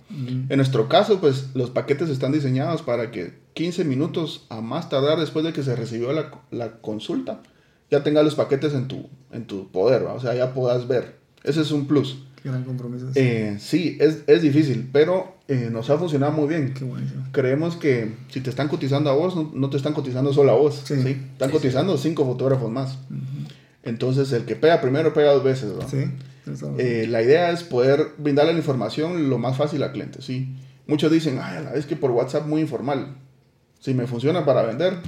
En nuestro caso, pues los paquetes están diseñados para que 15 minutos a más tardar después de que se recibió la, la consulta, ya tengas los paquetes en tu, en tu poder, ¿verdad? o sea, ya puedas ver. Ese es un plus. Qué gran compromiso. Eh, sí, es, es, difícil, pero eh, nos ha funcionado muy bien. Qué buenísimo. Creemos que si te están cotizando a vos, no, no te están cotizando solo a vos. Sí. ¿sí? Están sí, cotizando cinco fotógrafos más. Uh -huh. Entonces, el que pega primero pega dos veces. ¿no? Sí. Eh, la idea es poder brindarle la información lo más fácil al cliente. ¿sí? Muchos dicen, Ay, es que por WhatsApp muy informal. Si me funciona para vender.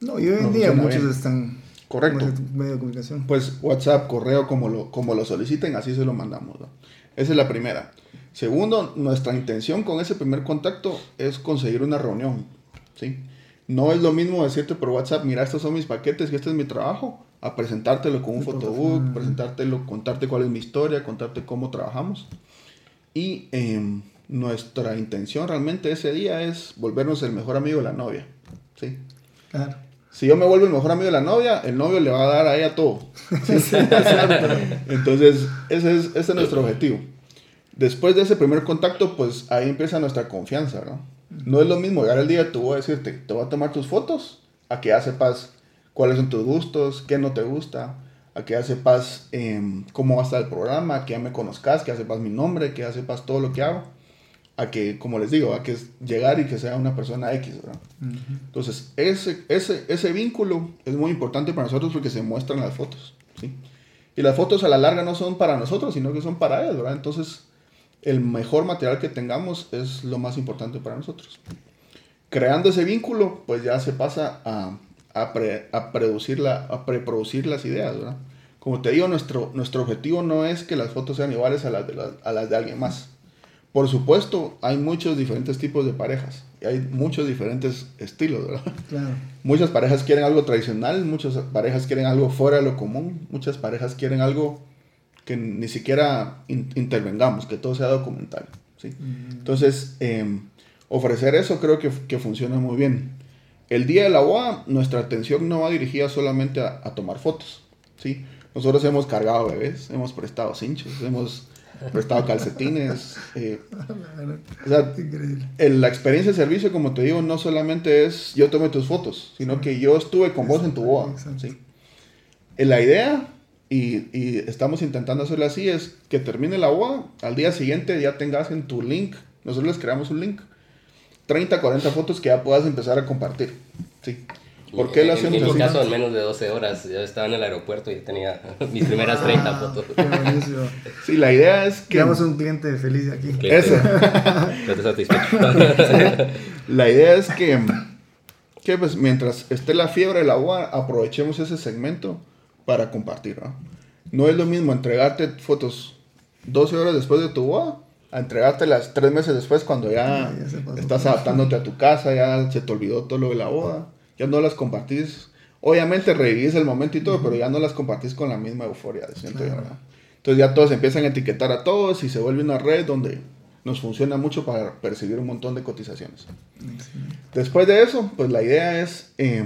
No, y hoy en día muchos bien. están Correcto. Medio de comunicación. Pues WhatsApp, correo, como lo, como lo soliciten, así se lo mandamos. ¿no? Esa es la primera. Segundo, nuestra intención con ese primer contacto es conseguir una reunión. ¿sí? No es lo mismo decirte por WhatsApp, mira, estos son mis paquetes y este es mi trabajo, a presentártelo con un fotobook, presentártelo, contarte cuál es mi historia, contarte cómo trabajamos. Y eh, nuestra intención realmente ese día es volvernos el mejor amigo de la novia. ¿sí? Claro. Si yo me vuelvo el mejor amigo de la novia, el novio le va a dar a ella todo. ¿sí? Entonces, ese es, ese es nuestro objetivo. Después de ese primer contacto, pues ahí empieza nuestra confianza, ¿no? No es lo mismo llegar el día, tú voy a decirte, te voy a tomar tus fotos, a que ya sepas cuáles son tus gustos, qué no te gusta, a que ya sepas eh, cómo va a estar el programa, que ya me conozcas, que ya sepas mi nombre, que ya sepas todo lo que hago, a que, como les digo, a que llegar y que sea una persona X, ¿verdad? Uh -huh. Entonces, ese, ese, ese vínculo es muy importante para nosotros porque se muestran las fotos, ¿sí? Y las fotos a la larga no son para nosotros, sino que son para ellos, ¿verdad? Entonces, el mejor material que tengamos es lo más importante para nosotros. Creando ese vínculo, pues ya se pasa a, a, pre, a, producir, la, a preproducir las ideas, ¿verdad? Como te digo, nuestro, nuestro objetivo no es que las fotos sean iguales a las, de a las de alguien más. Por supuesto, hay muchos diferentes tipos de parejas y hay muchos diferentes estilos, ¿verdad? Claro. Muchas parejas quieren algo tradicional, muchas parejas quieren algo fuera de lo común, muchas parejas quieren algo que ni siquiera in intervengamos, que todo sea documental. ¿sí? Mm. Entonces, eh, ofrecer eso creo que, que, funciona muy bien. El día de la boda, nuestra atención no va dirigida solamente a, a tomar fotos. ¿sí? Nosotros hemos cargado bebés, hemos prestado cinchos, hemos prestado calcetines. Eh, o sea, el, la experiencia de servicio, como te digo, no solamente es yo tomé tus fotos, sino que yo estuve con vos en tu boda. ¿sí? La idea y, y, estamos intentando hacerlo así, es que termine la boda, al día siguiente ya tengas en tu link, nosotros les creamos un link, 30, 40 fotos que ya puedas empezar a compartir. Sí. ¿Por qué lo hacemos En mi caso, en menos de 12 horas, yo estaba en el aeropuerto y tenía mis primeras 30 ah, fotos. Sí, la idea es que... Tenemos un cliente feliz aquí. Eso. Estoy satisfecho. la idea es que, que pues, mientras esté la fiebre de la boda, aprovechemos ese segmento para compartir. ¿no? no es lo mismo entregarte fotos 12 horas después de tu boda a entregártelas 3 meses después cuando ya, ya estás adaptándote a tu casa, ya se te olvidó todo lo de la boda, ya no las compartís. Obviamente revivís el momento y todo, uh -huh. pero ya no las compartís con la misma euforia, siento claro. Entonces ya todos empiezan a etiquetar a todos y se vuelve una red donde nos funciona mucho para percibir un montón de cotizaciones. Después de eso, pues la idea es... Eh,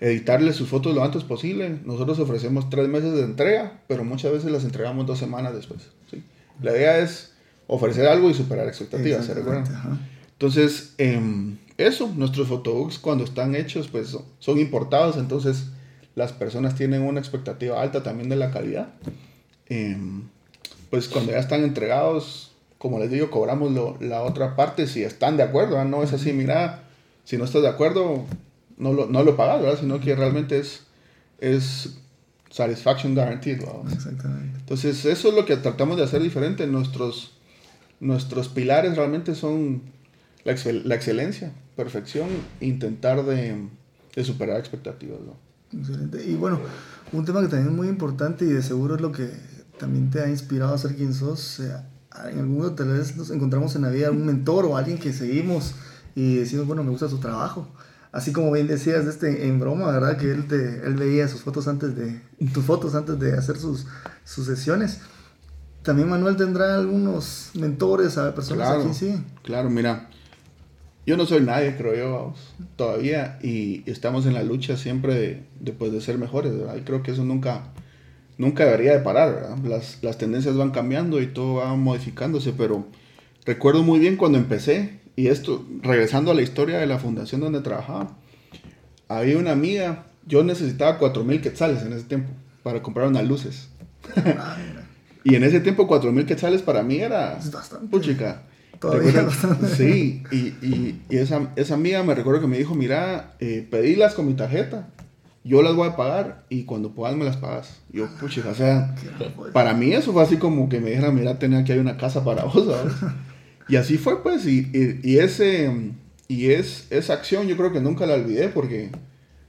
editarle sus fotos lo antes posible. Nosotros ofrecemos tres meses de entrega, pero muchas veces las entregamos dos semanas después. ¿sí? La idea es ofrecer algo y superar expectativas, ¿se recuerdan? Entonces, em, eso, nuestros photobooks cuando están hechos, pues son importados, entonces las personas tienen una expectativa alta también de la calidad. Em, pues cuando ya están entregados, como les digo, cobramos la otra parte si están de acuerdo, no es así, mira, si no estás de acuerdo, no lo, no lo pagas, ¿verdad? Sino que realmente es, es satisfaction guaranteed, Exactamente. Entonces, eso es lo que tratamos de hacer diferente. Nuestros, nuestros pilares realmente son la, la excelencia, perfección, intentar de, de superar expectativas, ¿no? Excelente. Y bueno, un tema que también es muy importante y de seguro es lo que también te ha inspirado a ser quien sos. en algún momento tal vez nos encontramos en la vida algún mentor o alguien que seguimos y decimos, bueno, me gusta su trabajo. Así como bien decías este, en broma, ¿verdad? Que él, te, él veía sus fotos antes de, tus fotos antes de hacer sus, sus sesiones. También Manuel tendrá algunos mentores a personas claro, aquí, sí. Claro, mira, yo no soy nadie, creo yo, vamos, todavía, y estamos en la lucha siempre de, de, pues, de ser mejores, ¿verdad? Y creo que eso nunca, nunca debería de parar, ¿verdad? Las, las tendencias van cambiando y todo va modificándose, pero recuerdo muy bien cuando empecé, y esto, regresando a la historia de la fundación donde trabajaba, había una amiga, yo necesitaba 4.000 quetzales en ese tiempo para comprar unas luces. y en ese tiempo 4.000 quetzales para mí era... Es bastante. Puchica. Todavía bastante. Sí, y, y, y, esa, esa amiga me recuerdo que me dijo, mira, eh, pedílas con mi tarjeta, yo las voy a pagar y cuando puedas me las pagas. Yo, puchica, o sea, para mí eso fue así como que me dijera, mira, tenía que hay una casa para vos, ¿sabes? Y así fue, pues, y, y, ese, y es, esa acción yo creo que nunca la olvidé porque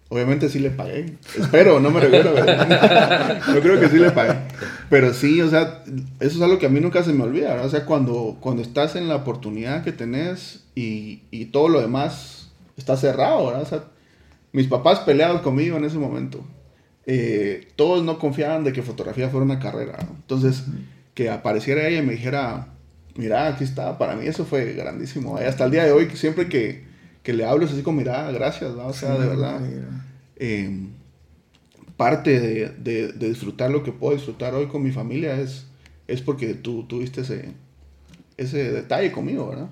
obviamente sí le pagué. Espero, no me recuerdo. yo creo que sí le pagué. Pero sí, o sea, eso es algo que a mí nunca se me olvida, ¿verdad? O sea, cuando, cuando estás en la oportunidad que tenés y, y todo lo demás está cerrado, ¿verdad? O sea, mis papás peleados conmigo en ese momento. Eh, todos no confiaban de que fotografía fuera una carrera. Entonces, que apareciera ella y me dijera, mira, aquí está, para mí eso fue grandísimo. Hasta el día de hoy, siempre que, que le hablo es así como, mira, gracias, ¿no? o sea, de verdad. Eh, parte de, de, de, disfrutar lo que puedo disfrutar hoy con mi familia es, es porque tú tuviste ese, ese detalle conmigo, ¿verdad?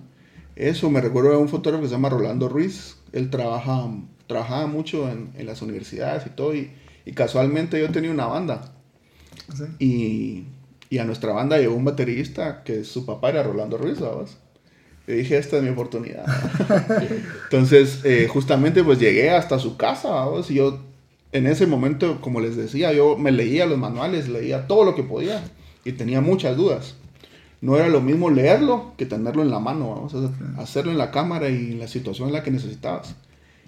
Eso me recuerdo a un fotógrafo que se llama Rolando Ruiz. Él trabaja, trabajaba mucho en, en las universidades y todo. Y, y, casualmente yo tenía una banda. ¿Sí? Y y a nuestra banda llegó un baterista que su papá era Rolando Ruiz, ¿sabes? Y dije, esta es mi oportunidad. Entonces, eh, justamente pues llegué hasta su casa, ¿sabes? Y yo, en ese momento, como les decía, yo me leía los manuales, leía todo lo que podía y tenía muchas dudas. No era lo mismo leerlo que tenerlo en la mano, vamos hacerlo en la cámara y en la situación en la que necesitabas.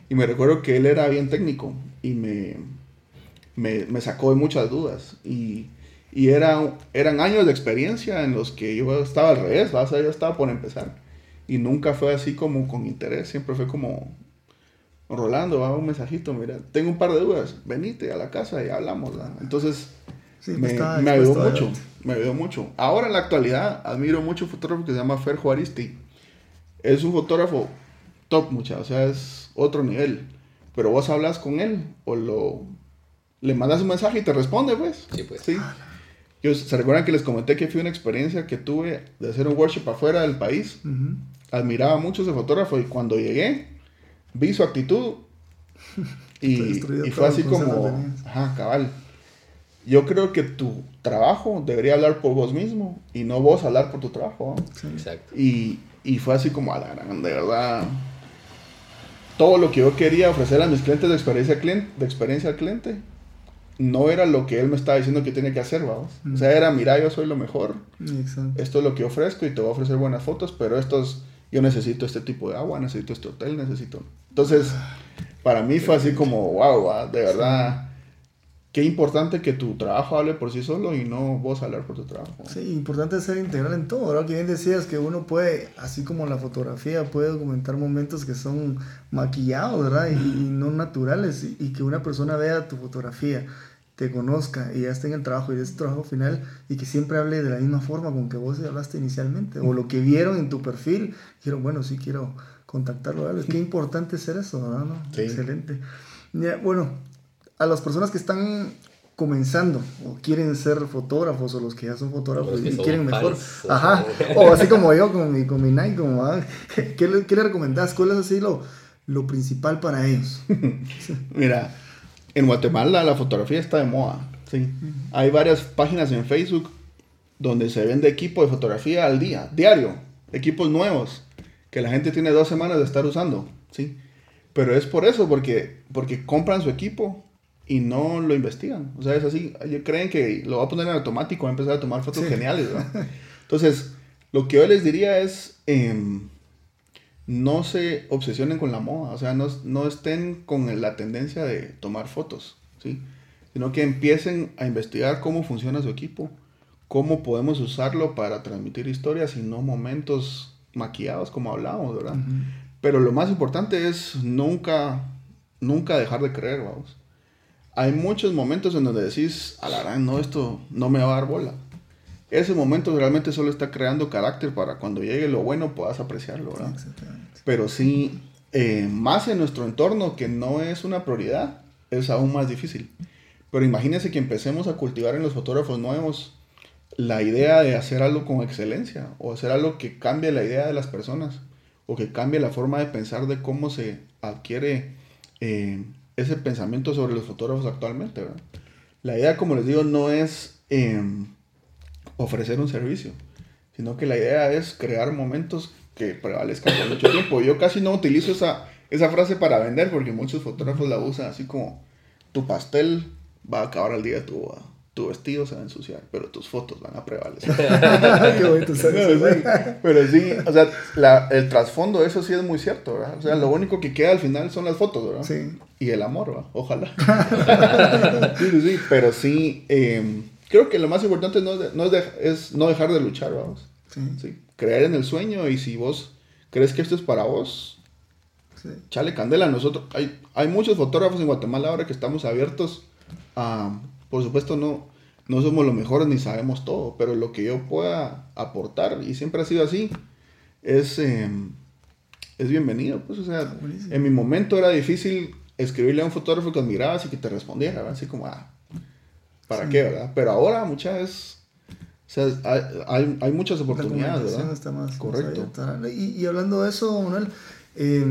Y me recuerdo que él era bien técnico y me, me, me sacó de muchas dudas. Y y era, eran años de experiencia en los que yo estaba al revés, ¿vas? yo estaba por empezar. Y nunca fue así como con interés, siempre fue como, Rolando, va un mensajito, mira, tengo un par de dudas, venite a la casa y hablamos. Entonces, me, me ayudó mucho, me ayudó mucho. Ahora en la actualidad admiro mucho un fotógrafo que se llama Fer Juaristi. Es un fotógrafo top, mucha, o sea, es otro nivel. Pero vos hablas con él o lo le mandas un mensaje y te responde, pues. Sí, pues. Sí. Yo, ¿Se recuerdan que les comenté que fue una experiencia que tuve de hacer un workshop afuera del país? Admiraba mucho ese fotógrafo y cuando llegué, vi su actitud y, y fue así como, ajá, cabal. Yo creo que tu trabajo debería hablar por vos mismo y no vos hablar por tu trabajo. Sí. Exacto. Y, y, fue así como, a la gran, de verdad, todo lo que yo quería ofrecer a mis clientes de experiencia, cliente, de experiencia al cliente, no era lo que él me estaba diciendo que tenía que hacer, vamos. Mm. O sea, era, mira, yo soy lo mejor. Exacto. Esto es lo que ofrezco y te voy a ofrecer buenas fotos, pero esto es, yo necesito este tipo de agua, necesito este hotel, necesito... Entonces, para mí fue así como, wow, de verdad, qué importante que tu trabajo hable por sí solo y no vos hablar por tu trabajo. Sí, importante ser integral en todo, ¿verdad? Que bien decías que uno puede, así como la fotografía, puede documentar momentos que son maquillados, ¿verdad? Y, y no naturales, y, y, que una persona vea tu fotografía te conozca y ya esté en el trabajo y de ese trabajo final y que siempre hable de la misma forma con que vos hablaste inicialmente o lo que vieron en tu perfil, dijeron, bueno, sí quiero contactarlo. Es Qué importante ser eso, ¿verdad? Sí. Excelente. Ya, bueno, a las personas que están comenzando o quieren ser fotógrafos o los que ya son fotógrafos y quieren mejor. Ajá. O así como yo con mi, con mi Nike, como, ah, ¿qué, le, ¿qué le recomendás? ¿Cuál es así lo, lo principal para ellos? Mira, en Guatemala la fotografía está de moda. Sí. Hay varias páginas en Facebook donde se vende equipo de fotografía al día, diario, equipos nuevos que la gente tiene dos semanas de estar usando, sí. Pero es por eso, porque, porque compran su equipo y no lo investigan. O sea, es así. Ellos creen que lo va a poner en automático, va a empezar a tomar fotos Sí. geniales, ¿verdad? Entonces, lo que yo les diría es, em, no se obsesionen con la moda, o sea, no, no estén con la tendencia de tomar fotos, ¿sí? Sino que empiecen a investigar cómo funciona su equipo, cómo podemos usarlo para transmitir historias y no momentos maquillados como hablábamos, ¿verdad? Pero lo más importante es nunca, nunca dejar de creer, vamos. Hay muchos momentos en donde decís, a la gran, no, esto no me va a dar bola. Ese momento realmente solo está creando carácter para cuando llegue lo bueno puedas apreciarlo, ¿verdad? Exactamente. Pero sí, eh, más en nuestro entorno que no es una prioridad, es aún más difícil. Pero imagínense que empecemos a cultivar en los fotógrafos nuevos la idea de hacer algo con excelencia o hacer algo que cambie la idea de las personas o que cambie la forma de pensar de cómo se adquiere eh, ese pensamiento sobre los fotógrafos actualmente. La idea, como les digo, no es em, ofrecer un servicio, sino que la idea es crear momentos que prevalezcan por mucho tiempo. Yo casi no utilizo esa, esa frase para vender porque muchos fotógrafos la usan así como tu pastel va a acabar al día, tu, tu vestido se va a ensuciar, pero tus fotos van a prevalecer. Qué bonito No, sí, pero sí, o sea, la- el trasfondo, eso sí es muy cierto, ¿verdad? O sea, lo único que queda al final son las fotos, ¿verdad? Sí. Y el amor, ¿verdad? Ojalá. sí, sí, sí, pero sí, eh, creo que lo más importante no es, de- no es, de- es no dejar de luchar, vamos. Sí, Sí, creer en el sueño y si vos crees que esto es para vos, sí. chale candela. Nosotros, hay, hay muchos fotógrafos en Guatemala ahora que estamos abiertos a, por supuesto, no, no somos los mejores ni sabemos todo, pero lo que yo pueda aportar, y siempre ha sido así, es, eh, es bienvenido. Pues, o sea, buenísimo. en mi momento era difícil escribirle a un fotógrafo que admirabas y que te respondiera, ¿verdad? así como, ah, ¿para Sí. qué, verdad? Pero ahora muchas veces, o sea, hay, hay, muchas oportunidades, ¿verdad? está más, más Correcto. Y, y hablando de eso, Manuel, eh,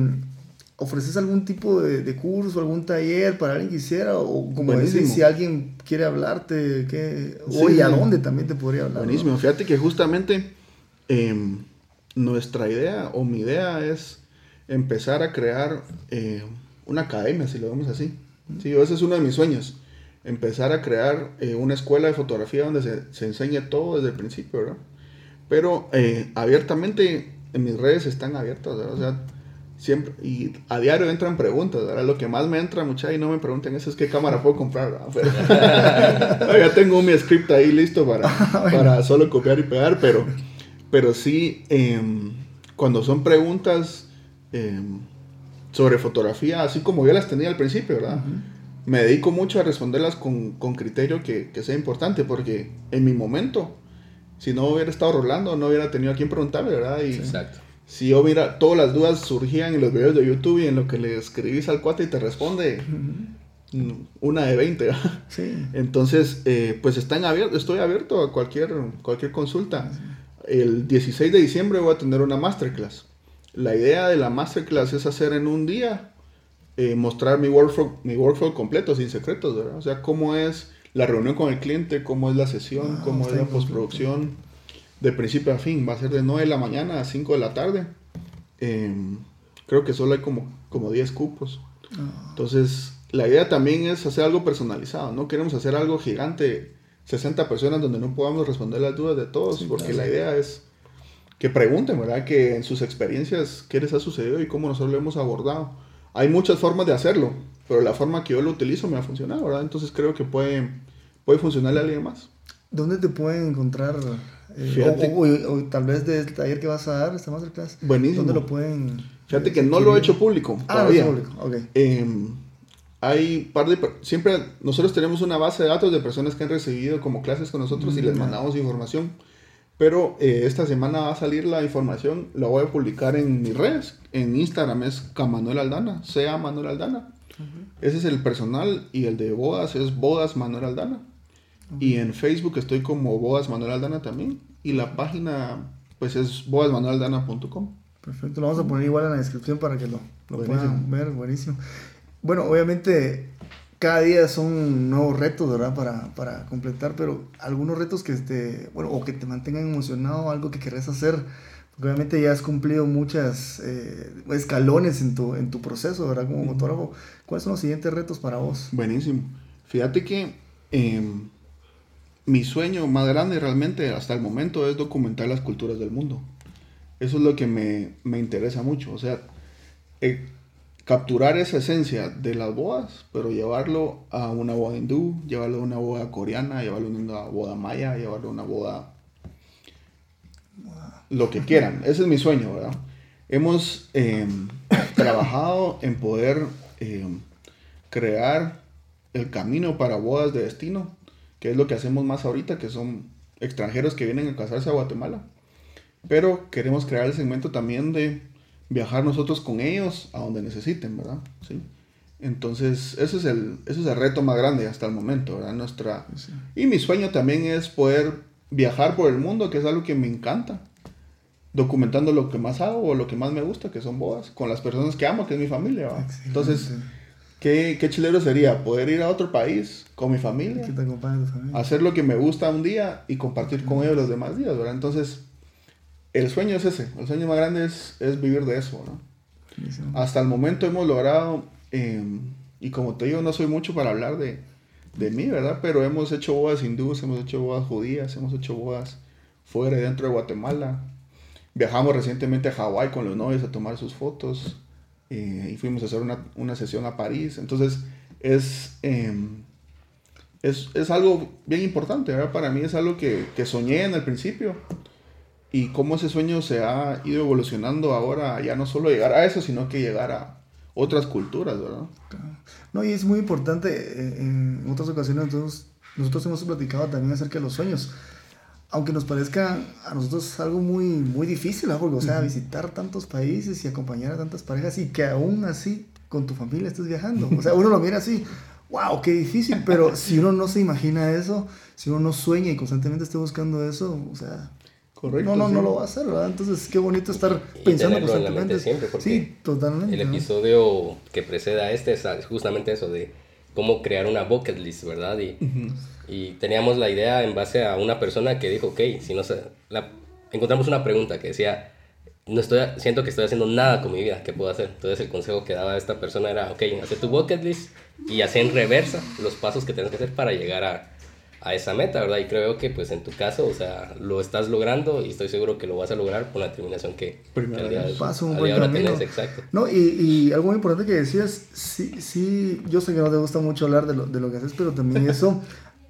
¿ofreces algún tipo de, de curso, algún taller para alguien que quisiera? O como decís, si alguien quiere hablarte, ¿qué? Sí, a dónde también te podría hablar? ¿no? Buenísimo. Fíjate que justamente em, nuestra idea o mi idea es empezar a crear eh, una academia, si lo vemos así. Sí, ese es uno de mis sueños. Empezar a crear eh, una escuela de fotografía donde se, se enseñe todo desde el principio, ¿verdad? Pero eh, abiertamente en mis redes están abiertas, ¿verdad? O sea, siempre, y a diario entran preguntas, ¿verdad? Lo que más me entra, mucha, y no me pregunten eso es qué cámara puedo comprar, ¿verdad? Pero- ya tengo mi script ahí listo para, para solo copiar y pegar, pero, pero sí, em, cuando son preguntas em, sobre fotografía, así como yo las tenía al principio, ¿verdad? Me dedico mucho a responderlas con, con criterio que, que sea importante, porque en mi momento, si no hubiera estado Rolando, no hubiera tenido a quien preguntarle, ¿verdad? Y, Exacto. Si yo mira, todas las dudas surgían en los videos de YouTube y en lo que le escribís al cuate y te responde una de 20. ¿verdad? Sí. Entonces, eh, pues están abiertos, estoy abierto a cualquier, cualquier consulta. El 16 de diciembre voy a tener una masterclass. La idea de la masterclass es hacer en un día, eh, mostrar mi workflow, mi workflow completo, sin secretos, ¿verdad? O sea, cómo es la reunión con el cliente, cómo es la sesión, Wow, cómo es la postproducción, de principio a fin. Va a ser de 9 de la mañana a 5 de la tarde. Eh, creo que solo hay como, como 10 cupos. Ah, Entonces, la idea también es hacer algo personalizado. No queremos hacer algo gigante, 60 personas donde no podamos responder las dudas de todos, Sí, porque claro. la idea es que pregunten, ¿verdad? Que en sus experiencias, qué les ha sucedido y cómo nosotros lo hemos abordado. Hay muchas formas de hacerlo, pero la forma que yo lo utilizo me ha funcionado, ¿verdad? Entonces creo que puede, puede funcionarle a alguien más. ¿Dónde te pueden encontrar? Fíjate. o, o- o tal vez del taller que vas a dar, esta masterclass. Buenísimo. ¿Dónde lo pueden? Fíjate que no lo he hecho público Ah, no todavía. es público. Ok. Eh, hay par de siempre nosotros tenemos una base de datos de personas que han recibido como clases con nosotros y Mm, les ya. mandamos información pero eh, esta semana va a salir la información la voy a publicar en mis redes en Instagram es Manuel Aldana sea Manuel Aldana Ese es el personal y el de bodas es Bodas Manuel Aldana. Y en Facebook estoy como Bodas Manuel Aldana también. Y la página pues es bodasmanuelaldana.com. Perfecto, lo vamos a poner igual en la descripción para que lo, lo puedan ver, buenísimo. Bueno, obviamente cada día son nuevos retos, ¿verdad? Para, para completar, pero algunos retos que te, bueno, o que te mantengan emocionado, algo que querés hacer, porque obviamente ya has cumplido muchas eh, escalones en tu, en tu proceso, ¿verdad? Como fotógrafo. ¿Cuáles son los siguientes retos para vos? Buenísimo. Fíjate que em, mi sueño más grande realmente hasta el momento es documentar las culturas del mundo. Eso es lo que me, me interesa mucho. O sea, eh, capturar esa esencia de las bodas, pero llevarlo a una boda hindú, llevarlo a una boda coreana, llevarlo a una boda maya, llevarlo a una boda... Lo que quieran. Ese es mi sueño, ¿verdad? Hemos em, trabajado en poder em, crear el camino para bodas de destino, que es lo que hacemos más ahorita, que son extranjeros que vienen a casarse a Guatemala. Pero queremos crear el segmento también de viajar nosotros con ellos a donde necesiten, ¿verdad? Sí. Entonces, ese es el, ese es el reto más grande hasta el momento, ¿verdad? Nuestra... Y mi sueño también es poder viajar por el mundo, que es algo que me encanta, documentando lo que más hago o lo que más me gusta, que son bodas, con las personas que amo, que es mi familia, ¿verdad? Entonces, ¿qué, qué chilero sería poder ir a otro país con mi familia, hacer lo que me gusta un día y compartir con ellos los demás días, ¿verdad? Entonces, el sueño es ese, el sueño más grande es, vivir de eso, ¿no? Hasta el momento hemos logrado, em, y como te digo, no soy mucho para hablar de, de mí, ¿verdad? Pero hemos hecho bodas hindúes, hemos hecho bodas judías, hemos hecho bodas fuera y dentro de Guatemala. Viajamos recientemente a Hawái con los novios a tomar sus fotos eh, y fuimos a hacer una, una, sesión a París. Entonces, es, em, es, es, algo bien importante, ¿verdad? Para mí es algo que, que soñé en el principio y cómo ese sueño se ha ido evolucionando ahora, ya no solo llegar a eso, sino que llegar a otras culturas, ¿verdad? No, y es muy importante, eh, en otras ocasiones nosotros, nosotros hemos platicado también acerca de los sueños, aunque nos parezca a nosotros algo muy, muy difícil, ¿no? o sea, visitar tantos países y acompañar a tantas parejas y que aún así con tu familia estés viajando, o sea, uno lo mira así, wow, qué difícil, pero si uno no se imagina eso, si uno no sueña y constantemente esté buscando eso, o sea, Correcto. No, no, no lo va a hacer, ¿verdad? Entonces, qué bonito estar pensando en la mente siempre, porque sí, totalmente. El episodio que precede a este es justamente eso de cómo crear una bucket list, ¿verdad? Y, y teníamos la idea en base a una persona que dijo, ok, si no se, la, encontramos una pregunta que decía, no estoy, siento que estoy haciendo nada con mi vida, ¿qué puedo hacer? Entonces el consejo que daba esta persona era, ok, haz tu bucket list y haz en reversa los pasos que tienes que hacer para llegar a, a esa meta, ¿verdad? Y creo que pues en tu caso, o sea, lo estás logrando y estoy seguro que lo vas a lograr con la determinación que, Primero, día, paso un buen ahora tienes, exacto. No, y, y, algo muy importante que decías, sí, sí, yo sé que no te gusta mucho hablar de lo, de lo que haces, pero también eso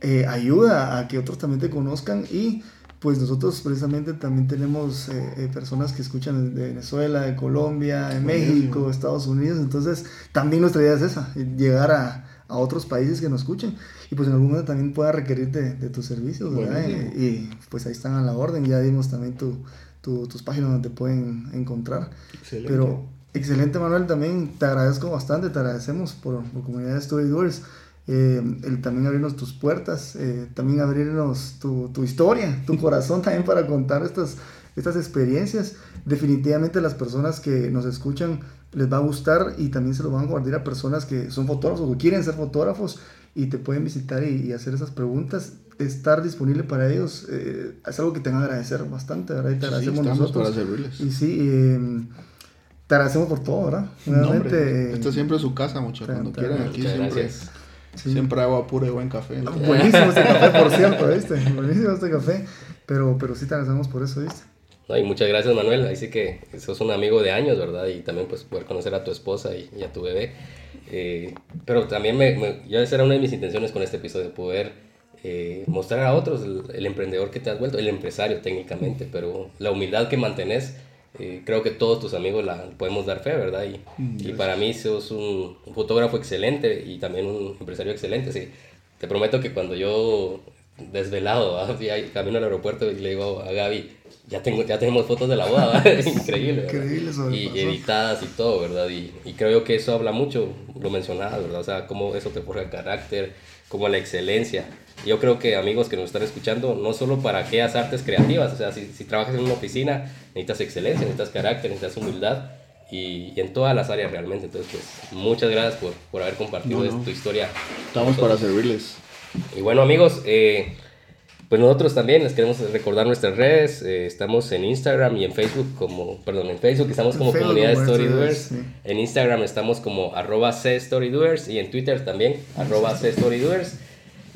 eh, ayuda a que otros también te conozcan y pues nosotros precisamente también tenemos eh, eh, personas que escuchan de Venezuela, de Colombia, de México, Estados Unidos, entonces también nuestra idea es esa, llegar a, a otros países que nos escuchen y pues en algún momento también pueda requerir de, de tus servicios, ¿verdad? y, pues ahí están a la orden, ya dimos también tu, tu, tus páginas donde te pueden encontrar. Excelente. Pero excelente Manuel, también te agradezco bastante, te agradecemos por, por Comunidad de Storydoers. Eh, el también abrirnos tus puertas, eh, también abrirnos tu, tu, historia, tu corazón también para contar estas, estas experiencias. Definitivamente las personas que nos escuchan les va a gustar y también se lo van a guardar a personas que son fotógrafos o quieren ser fotógrafos y te pueden visitar y, hacer esas preguntas. Estar disponible para ellos eh, es algo que te van a agradecer bastante, ¿verdad? Y te agradecemos nosotros. y sí, em, te agradecemos por todo, ¿verdad? Nuevamente. esta siempre es su casa, mucho. Cuando quieran, aquí siempre. Siempre agua pura y buen café. Buenísimo este café, por cierto, ¿viste? Buenísimo este café. Pero, pero sí te agradecemos por eso, ¿viste? No, y muchas gracias Manuel, ahí sí que sos un amigo de años, ¿verdad? Y también pues poder conocer a tu esposa y, a tu bebé. Eh, pero también me, me, ya esa era una de mis intenciones con este episodio, poder eh, mostrar a otros el, emprendedor que te has vuelto, el empresario técnicamente, pero la humildad que mantenés, eh, creo que todos tus amigos la podemos dar fe, ¿verdad? Y, mm, y para mí sos un, un, fotógrafo excelente y también un empresario excelente, sí. Te prometo que cuando yo desvelado, ahí camino al aeropuerto y le digo a Gaby, ya, tengo, ya tenemos fotos de la boda, increíble, ¿verdad? Increíble sobre y editadas y todo, ¿verdad? Y, y creo que eso habla mucho, lo mencionabas, ¿verdad? O sea, cómo eso te forja el carácter, como la excelencia. Yo creo que amigos que nos están escuchando, no solo para aquellas artes creativas, o sea, si, si trabajas en una oficina, necesitas excelencia, necesitas carácter, necesitas humildad. Y, y en todas las áreas realmente. Entonces, pues, muchas gracias por, por haber compartido No, no. tu historia. Estamos para servirles. Y bueno amigos, eh, pues nosotros también les queremos recordar nuestras redes. eh, estamos en Instagram y en Facebook como, perdón, en Facebook estamos como Facebook comunidad Storydoers. Sí. En Instagram estamos como arroba Storydoers y en Twitter también arroba Storydoers.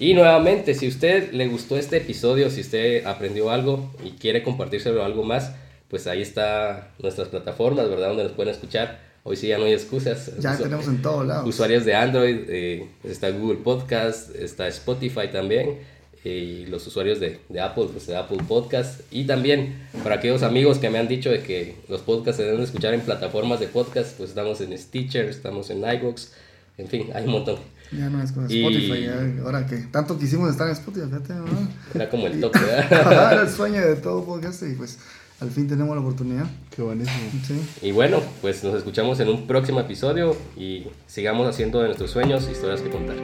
Y nuevamente, si usted le gustó este episodio, si usted aprendió algo y quiere compartírselo algo más, pues ahí está nuestras plataformas, ¿verdad? Donde nos pueden escuchar. Hoy sí ya no hay excusas. Ya Usu- tenemos en todos lados. usuarios de Android, eh, está Google Podcast, está Spotify también, eh, y los usuarios de, de Apple, pues de Apple Podcast, y también para aquellos amigos que me han dicho de que los podcasts se deben escuchar en plataformas de podcast, pues estamos en Stitcher, estamos en iVoox, en fin, hay un montón. Ya no es con Y- Spotify, ya, ahora que tanto quisimos estar en Spotify, fíjate, ¿no? Era como el toque, Era ¿verdad? el sueño de todo podcast y pues al fin tenemos la oportunidad. Qué buenísimo. Sí. Y bueno, pues nos escuchamos en un próximo episodio y sigamos haciendo de nuestros sueños historias que contar.